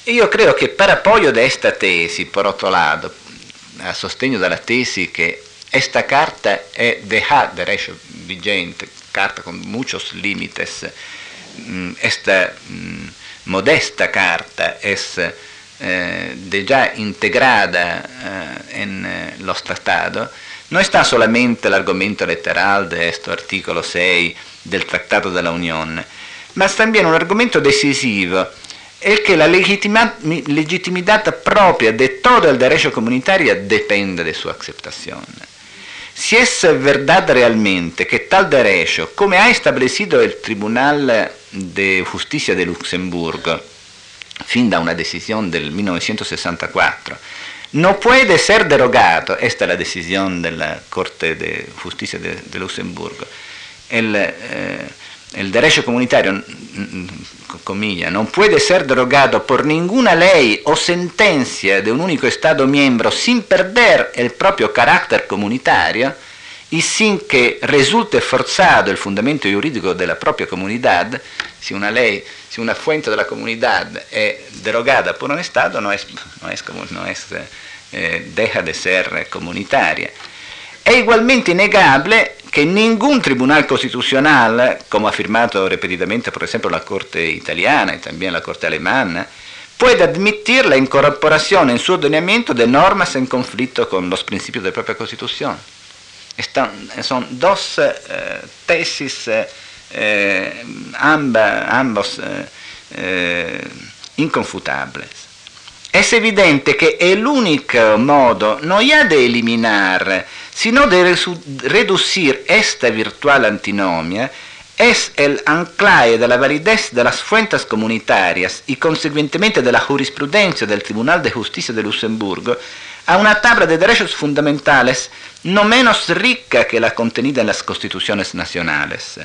io credo che per apoyo de esta tesi, por otro lado, a sostegno della tesi che esta carta è deja derecho vigente, carta con muchos límites, mm, esta mm, modesta carta es eh, de ya integrada eh, en eh, los tratados, no está solamente el argumento literal de este artículo 6 del Tratado de la Unión, mas también un argumento decisivo, el que la legitimidad propia de todo el derecho comunitario depende de su aceptación. Si es verdad realmente que tal derecho, como ha establecido el Tribunal de Justicia de Luxemburgo, fin da una decisión del 1964, no puede ser derogado, esta es la decisión de la Corte de Justicia de, de Luxemburgo, el, eh, el, derecho comunitario, comilla, no puede ser derogado por ninguna ley o sentencia de un único Estado miembro sin perder el propio carácter comunitario y sin que resulte forzado el fundamento jurídico de la propia comunidad, si una ley, si una fuente de la comunidad es derogada por un Estado, no es, no es, no es eh, deja de ser comunitaria. È igualmente innegabile che ningún tribunal constitucional, come afirmato repetidamente per esempio la Corte italiana e también la Corte alemana, puede admitir la incorporación en su ordenamiento de normas en conflicto con los principios de propia Constitución. Están, son dos eh, tesis, eh, amba, ambos eh, inconfutables. Es evidente que el único modo no ya de eliminar, sino de reducir esta virtual antinomia es el anclaje de la validez de las fuentes comunitarias y consecuentemente de la jurisprudencia del Tribunal de Justicia de Luxemburgo a una tabla de derechos fundamentales no menos rica que la contenida en las constituciones nacionales.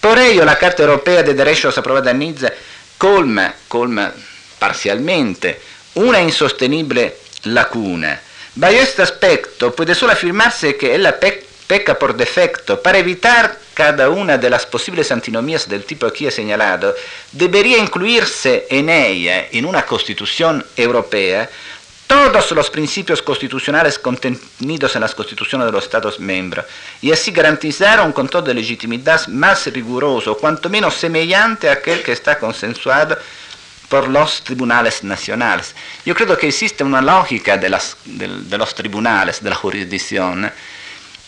Por ello, la Carta Europea de Derechos aprobada en Niza colma, colma parcialmente, una insostenible lacuna. Bajo este aspecto puede solo afirmarse que ella peca por defecto. Para evitar cada una de las posibles antinomías del tipo aquí señalado, debería incluirse en ella, en una constitución europea, todos los principios constitucionales contenidos en las constituciones de los Estados miembros y así garantizar un control de legitimidad más riguroso, cuanto menos semejante a aquel que está consensuado por los tribunales nacionales. Yo creo que existe una lógica de, las, de, de los tribunales, de la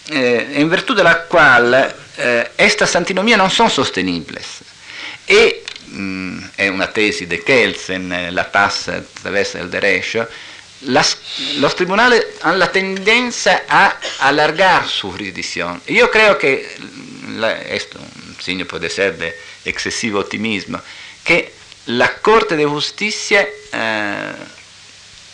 eh, en virtud de la cual eh, estas antinomías no son sostenibles. Y mh, mm, es una tesis de Kelsen, eh, La paz a través del derecho, las, los tribunales han la tendencia a alargar su jurisdicción. Yo creo que, la, esto un signo puede ser de excesivo optimismo, que la Corte de Justicia eh,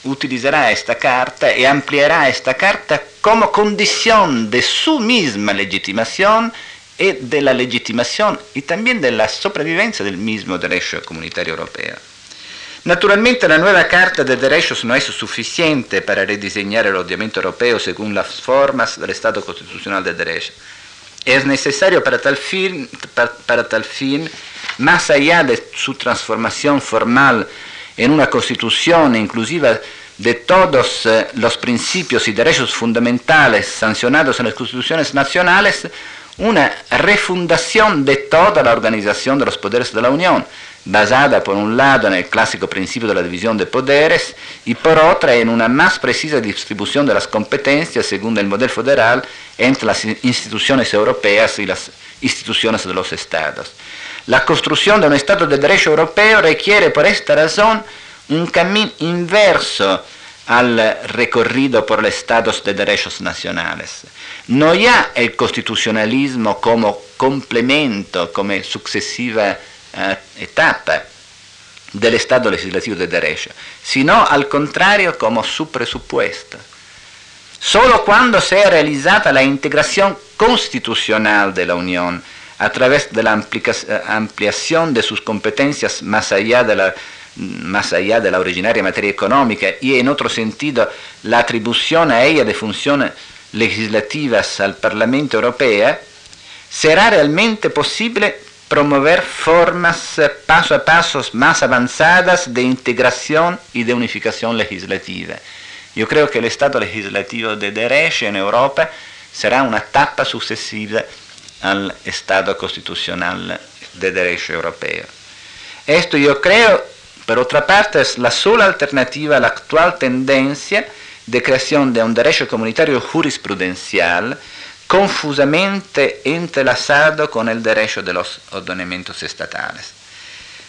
utilizará esta carta y ampliará esta carta como condición de su misma legitimación y de la legitimación y también de la sobrevivencia del mismo derecho comunitario europeo. Naturalmente la nueva Carta de Derechos no es suficiente para rediseñar el ordenamiento europeo según las formas del Estado constitucional de Derecho. Es necesario para tal fin, para tal fin más allá de su transformación formal en una constitución inclusiva de todos eh, los principios y derechos fundamentales sancionados en las constituciones nacionales, una refundación de toda la organización de los poderes de la Unión, basada por un lado en el clásico principio de la división de poderes y por otra en una más precisa distribución de las competencias según el modelo federal entre las instituciones europeas y las instituciones de los estados. La construcción de un Estado de Derecho europeo requiere por esta razón un camino inverso al recorrido por los Estados de Derechos nacionales. No ya el constitucionalismo como complemento, como sucesiva uh, etapa del Estado legislativo de derecho, sino al contrario como su presupuesto. Solo cuando sea realizada la integración constitucional de la a través de la ampliación de sus competencias más allá de la más allá de la originaria materia económica y en otro sentido la atribución a ella de funciones legislativas al Parlamento Europeo, será realmente posible promover formas eh, paso a paso más avanzadas de integración y de unificación legislativa. Yo creo que el Estado legislativo de derecho en Europa será una etapa sucesiva al Estado constitucional de derecho europeo. Esto yo creo Por otra parte, es la sola alternativa a la actual tendencia de creación de un derecho comunitario jurisprudencial confusamente entrelazado con el derecho de los ordenamientos estatales.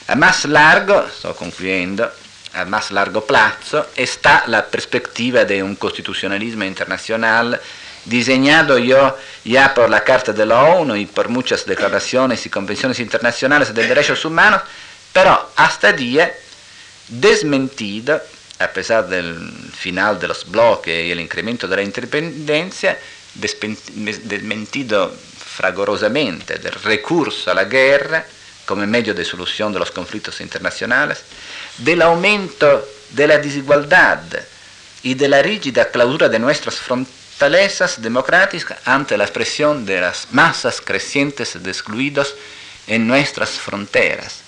A más largo, estoy concluyendo, a más largo plazo está la perspectiva de un constitucionalismo internacional diseñado yo ya por la Carta de la ONU y por muchas declaraciones y convenciones internacionales de derechos humanos, pero hasta día a pesar del final de los bloques y el incremento de la independencia, desmentido fragorosamente del recurso a la guerra como medio de solución de los conflictos internacionales, del aumento de la desigualdad y de la rígida clausura de nuestras fortalezas democráticas ante la expresión de las masas crecientes de excluidos en nuestras fronteras.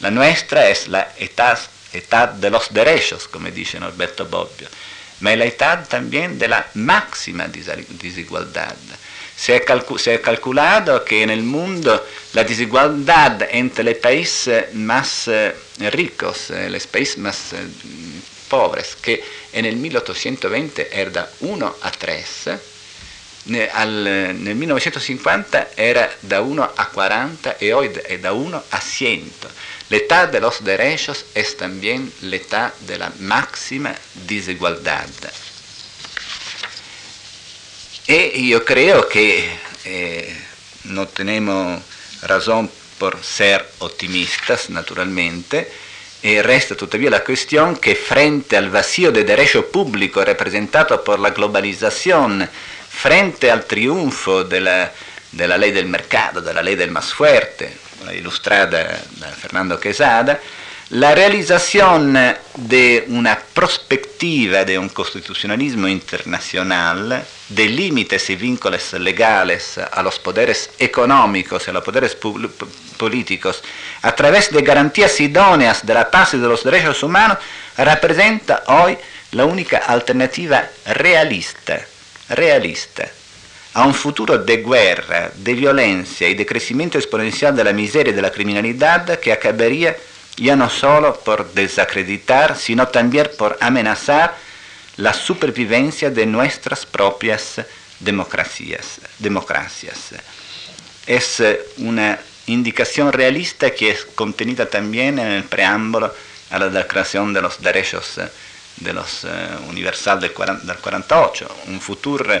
La nuestra es la età, età de los derechos, como dice Norberto Bobbio, ma è la età también de la máxima desigualdad. Se ha, calcu se ha calculado que en el mundo la desigualdad entre los países más eh, ricos, eh, los países más eh, pobres, que en el 1820 era da 1 a 3, al, nel 1950 era da 1 a 40 e oggi è da 1 a 100. L'età de los derechos es también l'età de la máxima. E io credo che eh, non tenemos razón por ser optimistas, naturalmente, e resta tuttavia la questione che frente al vacío de derecho público rappresentato por la globalizzazione, frente al triunfo della, della ley del mercato, della ley del más fuerte, ilustrada da Fernando Quesada, la realización de una perspectiva de un constitucionalismo internacional, de límites y vínculos legales a los poderes económicos y a los poderes políticos, a través de garantías idóneas de la paz y de los derechos humanos, representa hoy la única alternativa realista, realista a un futuro de guerra, de violencia y de crecimiento exponencial de la miseria y de la criminalidad que ya no solo por desacreditar, sino también por amenazar la supervivencia de nuestras propias democracias. democracias. Es una indicación realista que es contenida también en el preámbulo a la Declaración de los Derechos de los, uh, Universal del, 40, del 48, un futuro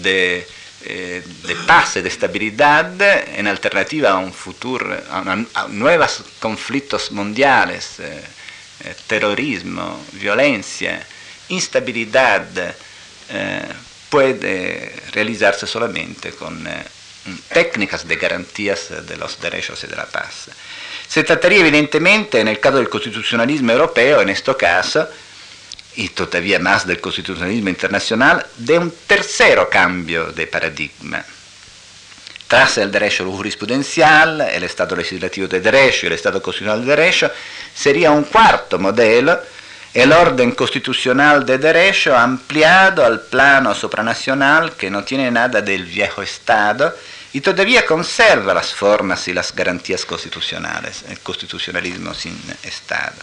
de eh, de paz de estabilidad en alternativa a un futuro, a, una, a nuevos conflictos mundiales, eh, terrorismo, violencia, instabilidad, eh, puede realizarse solamente con eh, técnicas de garantías de los derechos y de la paz. Se trataría evidentemente, en el caso del constitucionalismo europeo, en este caso, y todavía más del constitucionalismo internacional, de un tercero cambio de paradigma. Tras el derecho jurisprudencial, el Estado legislativo de derecho y el Estado constitucional de derecho, sería un cuarto modelo, el orden constitucional de derecho ampliado al plano supranacional que no tiene nada del viejo Estado y todavía conserva las formas y las garantías constitucionales, el constitucionalismo sin Estado.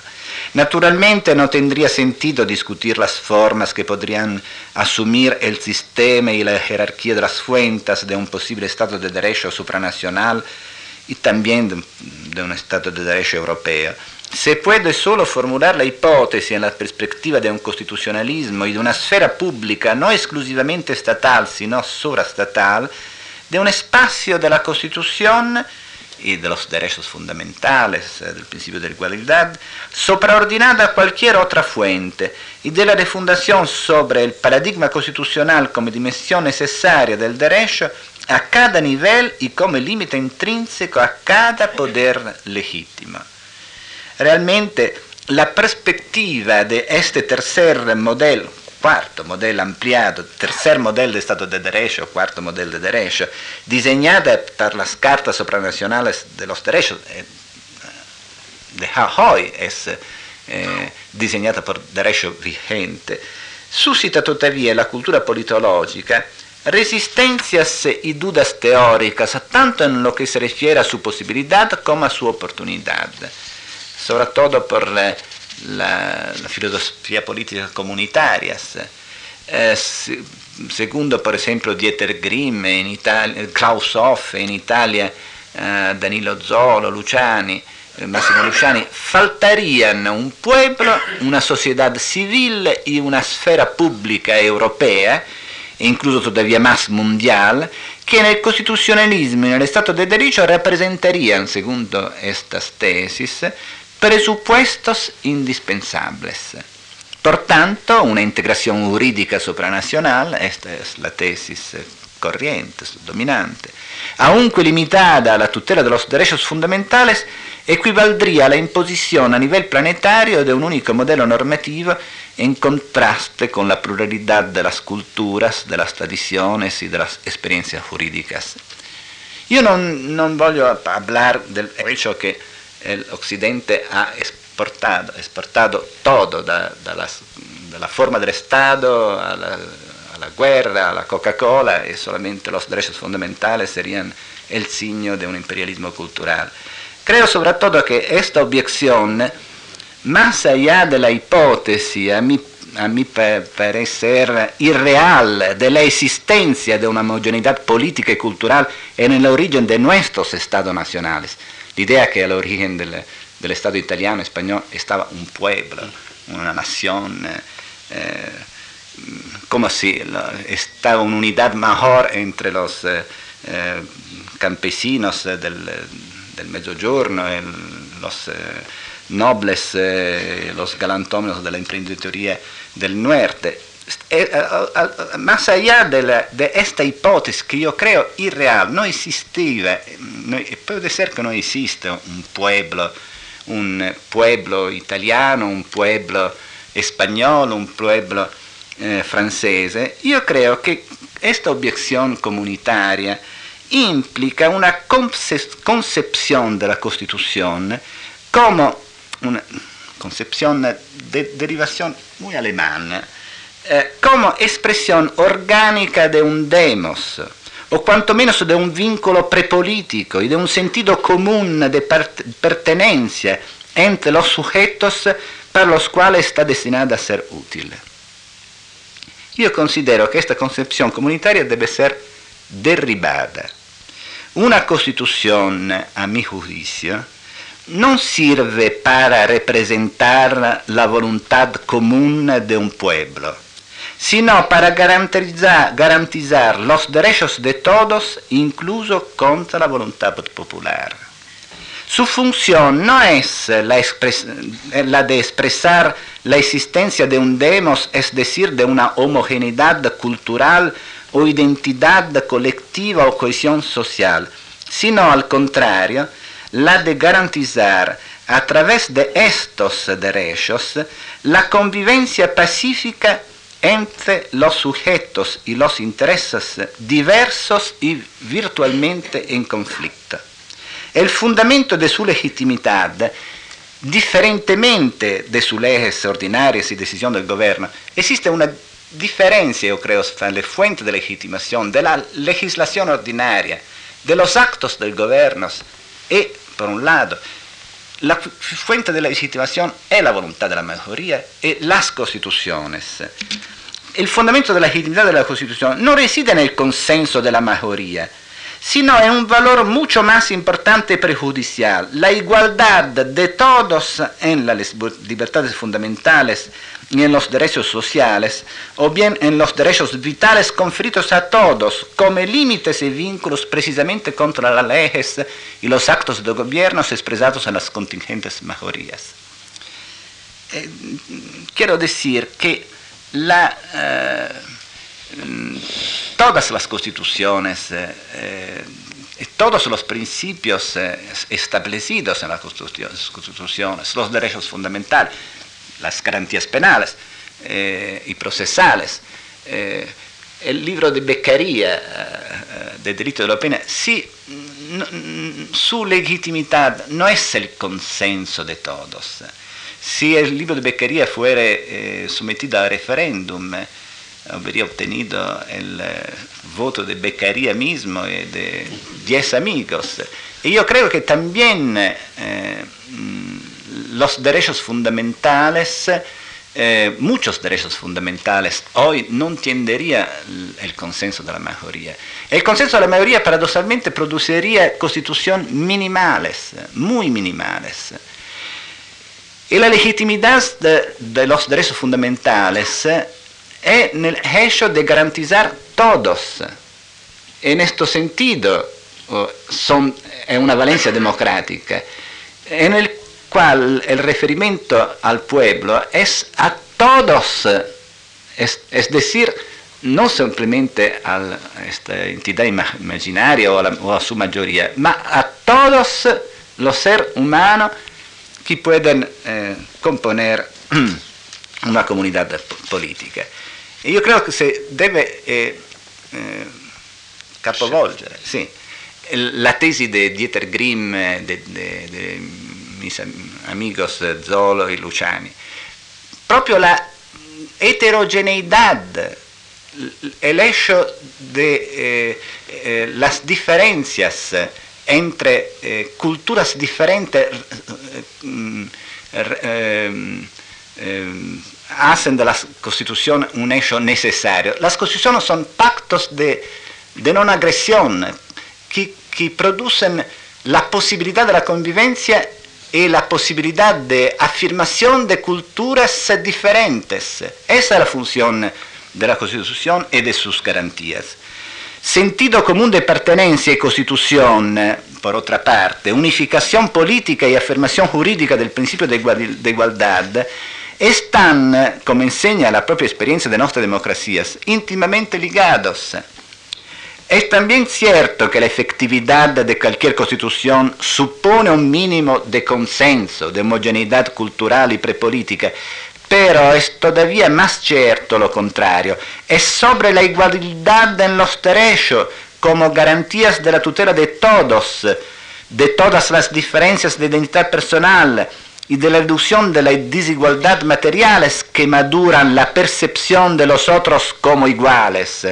Naturalmente no tendría sentido discutir las formas que podrían asumir el sistema y la jerarquía de las fuentes de un posible Estado de Derecho supranacional y también de, un Estado de Derecho europeo. Se puede solo formular la hipótesis en la perspectiva de un constitucionalismo y de una esfera pública no exclusivamente estatal, sino sobrastatal, de un espacio de la Constitución y de los derechos fundamentales, eh, del principio de igualdad, supraordinada a cualquier otra fuente y de la refundación sobre paradigma constitucional como dimensión necesaria del derecho a cada nivel y como límite intrínseco a cada poder legítimo. Realmente, la perspectiva de este tercer modelo, cuarto modelo ampliado, tercer modelo de Estado de Derecho, cuarto modelo de Derecho, diseñada por las cartas supranacionales de los derechos eh, de es eh, diseñada por derecho vigente, suscita tuttavia la cultura politológica resistencias y dudas teóricas, tanto en lo que se refiere a su posibilidad como a su oportunidad. soprattutto per la, la, la filosofia politica comunitaria. Eh, secondo per esempio Dieter Grimm, Italia, Klaus Hoff, in Italia eh, Danilo Zolo, Luciani, eh, Massimo Luciani, faltarían un pueblo, una sociedad civil y una sfera pública europea, incluso todavía más mundial, que en el constitucionalismo y en el Estado de Derecho representarían, según estas tesis, presupuestos indispensables. Por tanto, una integración jurídica supranacional, esta es la tesis corriente, dominante, aunque limitada a la tutela de los derechos fundamentales, equivaldría a la imposición a nivel planetario de un único modelo normativo en contraste con la pluralidad de las culturas, de las tradiciones y de las experiencias jurídicas. Yo no, no voglio hablar del hecho que el Occidente ha exportado, todo, de la forma del Estado a la, a la guerra, a la Coca-Cola, y solamente los derechos fundamentales serían el signo de un imperialismo cultural. Creo sobre todo que esta objeción, más allá de la hipótesis, a mi, a mi parecer irreal, de la existencia de una homogeneidad política y cultural en el origen de nuestros estados nacionales, la idea que al origen del, del Estado italiano, español, estaba un pueblo, una nación, eh, como si estaba una unidad mejor entre los eh, eh, campesinos del, del Mezzogiorno, el, los nobles, los galantómenos de la del norte. Más allá de, la, de, esta hipótesis que yo creo irreal, no existía, no, puede ser que no exista un pueblo un pueblo italiano, un pueblo spagnolo, un pueblo eh, francese, io credo che questa obiezione comunitaria implica una concepción de la Constitución como una concepción de derivación muy alemana, eh, como expresión orgánica de un demos, o quantomeno de un vínculo prepolítico y de un sentido común de pertenencia entre los sujetos para los cuales está destinada a ser útil. Yo considero que esta concepción comunitaria debe ser derribada. Una constitución, a mi juicio, no sirve para representar la voluntad común de un pueblo, sino para garantizar, los derechos de todos, incluso contra la voluntad popular. Su función no es la, la, de expresar la existencia de un demos, es decir, de una homogeneidad cultural o identidad colectiva o cohesión social, sino al contrario, la de garantizar a través de estos derechos la convivencia pacífica entre los sujetos y los intereses diversos y virtualmente en conflicto. El fundamento de su legitimidad, diferentemente de sus leyes ordinarias y decisión del gobierno, existe una diferencia, yo creo, entre la fuente de legitimación de la legislación ordinaria, de los actos del gobierno, y, por un lado, la fuente de la legitimación es la voluntad de la mayoría y las constituciones el fundamento de la legitimidad de la Constitución no reside en el consenso de la mayoría, sino en un valor mucho más importante y prejudicial, la igualdad de todos en las libertades fundamentales y en los derechos sociales, o bien en los derechos vitales conferidos a todos, como límites y vínculos precisamente contra las leyes y los actos de gobierno expresados en las contingentes mayorías. Eh, quiero decir que la, eh, todas las constituciones eh, eh, todos los principios establecidos en las constituciones, los derechos fundamentales, las garantías penales y procesales, el libro de Beccaria de Derecho de la Pena, sí, su legitimidad no es el consenso de todos si el libro de Beccaria fuera eh, sometido a referéndum, eh, habría obtenido el eh, voto de Beccaria mismo y de 10 amigos. Y yo creo que también mm, los derechos fundamentales, eh, muchos derechos fundamentales, hoy no tendería el consenso de la mayoría. El consenso de la mayoría paradossalmente produciría constituciones minimales, muy minimales. Y la legitimidad de, los derechos fundamentales es en el hecho de garantizar todos. En este sentido, es una valencia democrática, en el cual el referimiento al pueblo es a todos, es, decir, no simplemente a esta entidad imaginaria o a, la, o a su mayoría, ma a todos los seres humanos que pueden eh, componer <clears throat> una comunidad política. E io credo che se deve eh, eh, capovolgere sì, la tesi di Dieter Grimm, di mis amigos Zolo e Luciani, proprio la heterogeneidad, el hecho de eh, eh, las diferencias entre eh, culturas diferentes hacen de la constitución un hecho necesario. Las constituciones son pactos de, de no agresión que, que, producen la posibilidad de la convivencia y la posibilidad de afirmación de culturas diferentes. Esa es la función de la Constitución y de sus garantías. Sentido común de pertenencia y constitución, por otra parte, unificación política y afirmación jurídica del principio de igualdad, están, como enseña la propia experiencia de nuestras democracias, íntimamente ligados. Es también cierto que la efectividad de cualquier constitución supone un mínimo de consenso, de homogeneidad cultural y prepolítica, pero es todavía más cierto lo contrario. Es sobre la igualdad en los derechos como garantías de la tutela de todos, de todas las diferencias de identidad personal, y de la reducción de las desigualdades materiales que maduran la percepción de los otros como iguales,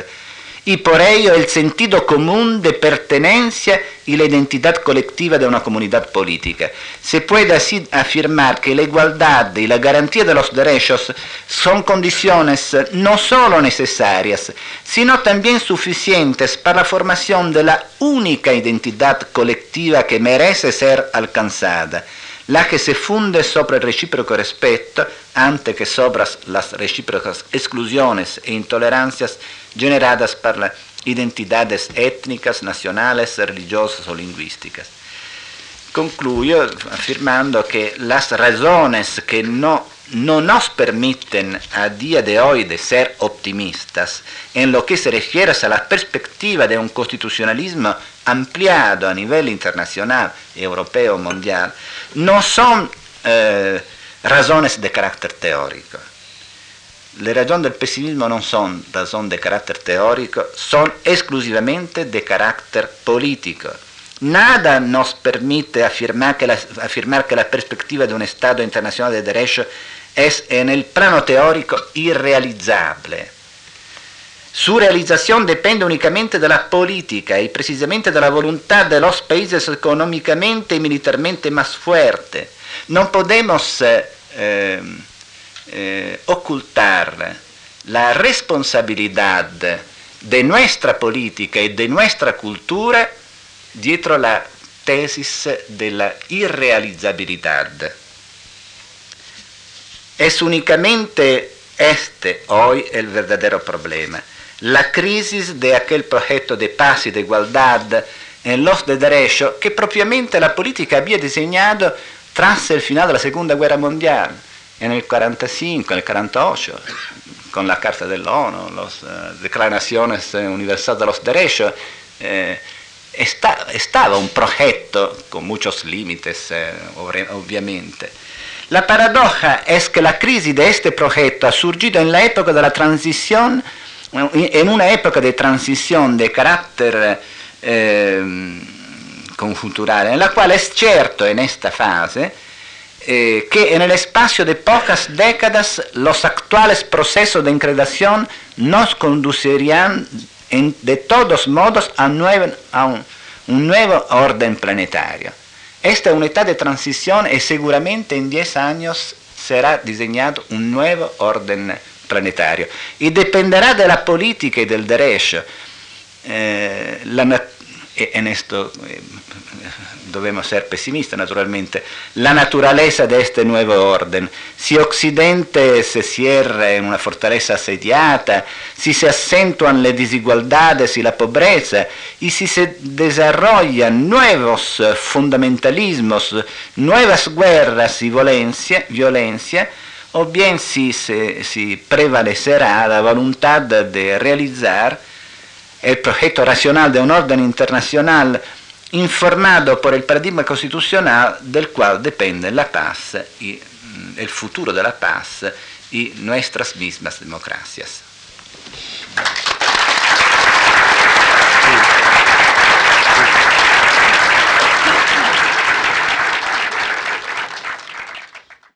y por ello el sentido común de pertenencia y la identidad colectiva de una comunidad política. Se puede así afirmar que la igualdad y la garantía de los derechos son condiciones no solo necesarias, sino también suficientes para la formación de la única identidad colectiva que merece ser alcanzada la que se funde sobre el recíproco respeto antes que sobre las recíprocas exclusiones e intolerancias generadas por las identidades étnicas, nacionales, religiosas o lingüísticas. Concluyo afirmando que las razones que no, no nos permiten a día de hoy de ser optimistas en lo que se refiere a la perspectiva de un constitucionalismo ampliado a nivel internacional, europeo, mundial, no son eh, razones de carácter teórico. Le razones del pesimismo no son razones de carácter teórico, son exclusivamente de carácter político. Nada nos permite afirmar que, la, la perspectiva de un Estado internacional de derecho es en el plano teórico irrealizable su realización depende únicamente de la política y precisamente de la voluntad de los países económicamente y militarmente más fuertes. No podemos eh, eh, ocultar la responsabilidad de nuestra política y de nuestra cultura dietro la tesis de la irrealizabilidad. Es únicamente este hoy el verdadero problema la crisis de aquel proyecto de paz y de igualdad en los de derecho que propiamente la política había diseñado tras el final de la Segunda Guerra Mundial, en el 45, en el 48, con la Carta de la uh, Declaraciones Universales de los Derechos. Eh, está, estaba un proyecto con muchos límites, eh, obviamente. La paradoja es que la crisis de este proyecto ha surgido en la época de la transición en una época de transición de carácter eh, conjuntural, en la cual es cierto en esta fase eh, que en el espacio de pocas décadas los actuales procesos de incredación nos conducirían en, de todos modos a, un, nuevo orden planetario. Esta es etapa de transición y seguramente en 10 años será diseñado un nuevo orden planetario y dependerá de la política y del derecho. Eh, la, en esto eh, debemos ser pesimistas naturalmente, la naturaleza de este nuevo orden. Si Occidente se cierra en una fortaleza asediata, si se acentúan las desigualdades y la pobreza, y si se desarrollan nuevos fundamentalismos, nuevas guerras y violencia, violencia o bien si, se, si prevalecerá la voluntad de realizar el proyecto racional de un orden internacional informado por il paradigma costituzionale del quale depende la paz mm, il futuro della paz y nuestras mismas democracias.